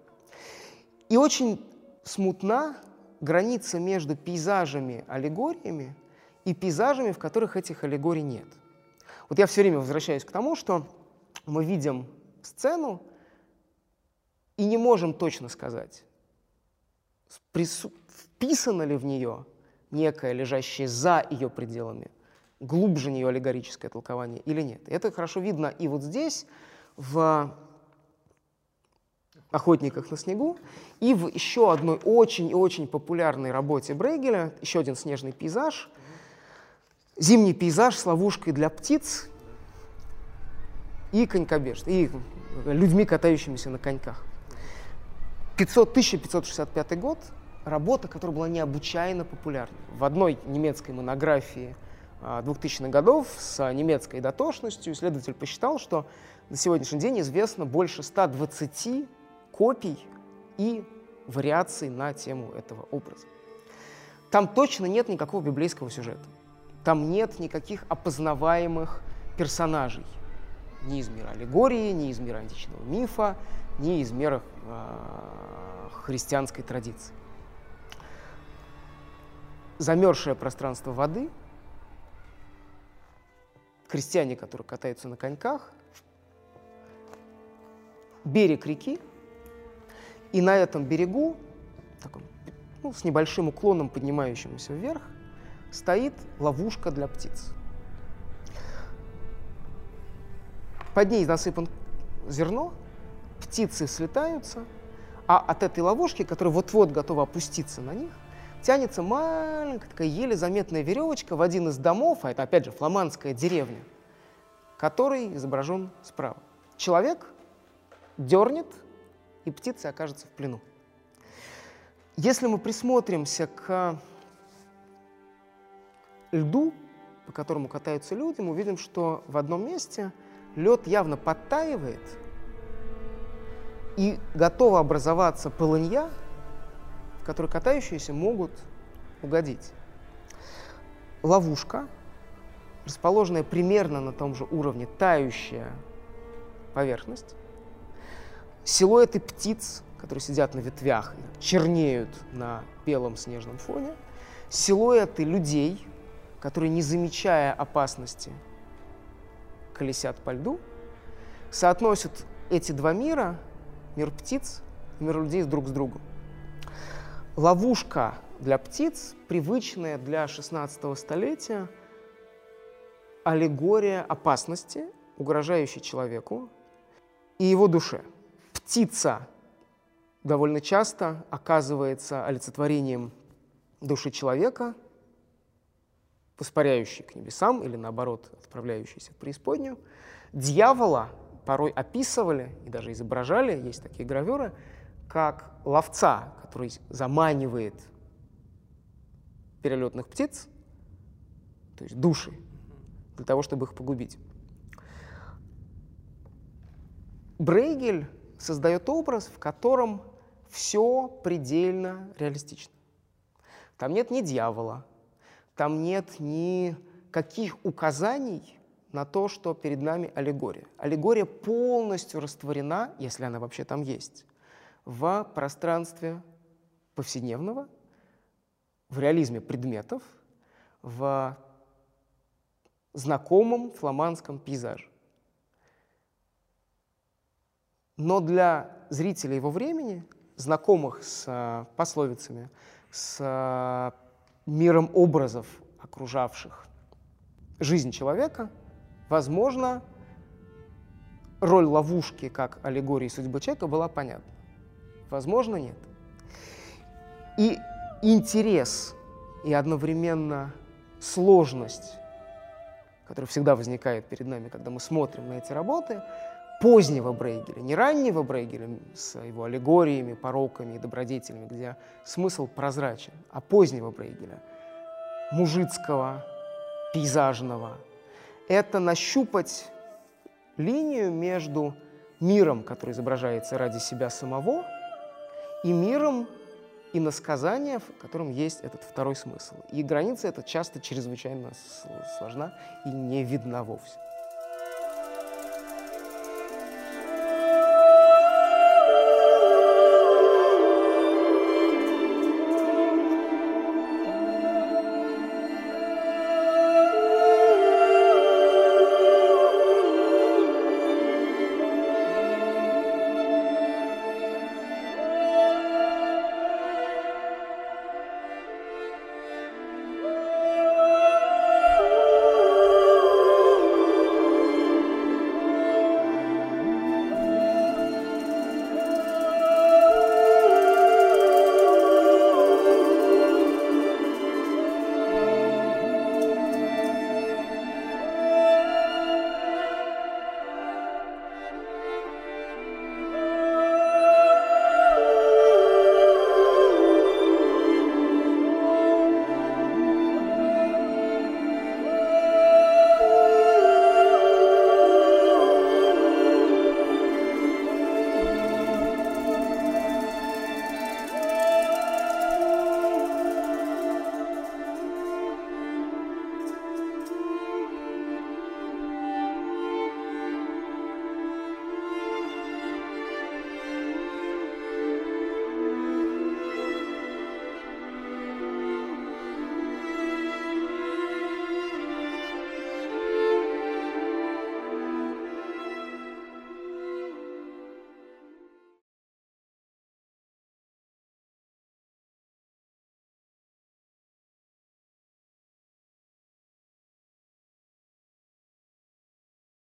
И очень смутна граница между пейзажами, аллегориями и пейзажами, в которых этих аллегорий нет. Вот я все время возвращаюсь к тому, что мы видим сцену и не можем точно сказать, вписано ли в нее некое, лежащее за ее пределами, глубже нее аллегорическое толкование или нет. И это хорошо видно и вот здесь, в «Охотниках на снегу», и в еще одной очень и очень популярной работе Брейгеля, еще один снежный пейзаж, зимний пейзаж с ловушкой для птиц и конькобежц, и людьми, катающимися на коньках. 500, 1565 год, работа, которая была необычайно популярна. В одной немецкой монографии 2000-х а, годов с немецкой дотошностью исследователь посчитал, что на сегодняшний день известно больше 120 копий и вариаций на тему этого образа. Там точно нет никакого библейского сюжета. Там нет никаких опознаваемых персонажей. Ни из мира аллегории, ни из мира античного мифа, ни из мира э, христианской традиции. Замерзшее пространство воды, крестьяне, которые катаются на коньках, берег реки – и на этом берегу, таком, ну, с небольшим уклоном, поднимающимся вверх, стоит ловушка для птиц. Под ней насыпан зерно, птицы слетаются, а от этой ловушки, которая вот-вот готова опуститься на них, тянется маленькая, такая еле заметная веревочка в один из домов, а это, опять же, фламандская деревня, который изображен справа. Человек дернет и птица окажется в плену. Если мы присмотримся к льду, по которому катаются люди, мы увидим, что в одном месте лед явно подтаивает, и готова образоваться полынья, в которой катающиеся могут угодить. Ловушка, расположенная примерно на том же уровне, тающая поверхность, силуэты птиц, которые сидят на ветвях, чернеют на белом снежном фоне, силуэты людей, которые, не замечая опасности, колесят по льду, соотносят эти два мира, мир птиц и мир людей друг с другом. Ловушка для птиц, привычная для 16 столетия, аллегория опасности, угрожающей человеку и его душе – птица довольно часто оказывается олицетворением души человека, воспаряющей к небесам или, наоборот, отправляющейся в преисподнюю. Дьявола порой описывали и даже изображали, есть такие гравюры, как ловца, который заманивает перелетных птиц, то есть души, для того, чтобы их погубить. Брейгель создает образ, в котором все предельно реалистично. Там нет ни дьявола, там нет ни каких указаний на то, что перед нами аллегория. Аллегория полностью растворена, если она вообще там есть, в пространстве повседневного, в реализме предметов, в знакомом фламандском пейзаже. Но для зрителей его времени, знакомых с э, пословицами, с э, миром образов, окружавших жизнь человека, возможно, роль ловушки как аллегории судьбы человека была понятна. Возможно, нет. И интерес и одновременно сложность, которая всегда возникает перед нами, когда мы смотрим на эти работы, позднего Брейгеля, не раннего Брейгеля с его аллегориями, пороками и добродетелями, где смысл прозрачен, а позднего Брейгеля, мужицкого, пейзажного. Это нащупать линию между миром, который изображается ради себя самого, и миром иносказания, в котором есть этот второй смысл. И граница эта часто чрезвычайно сложна и не видна вовсе.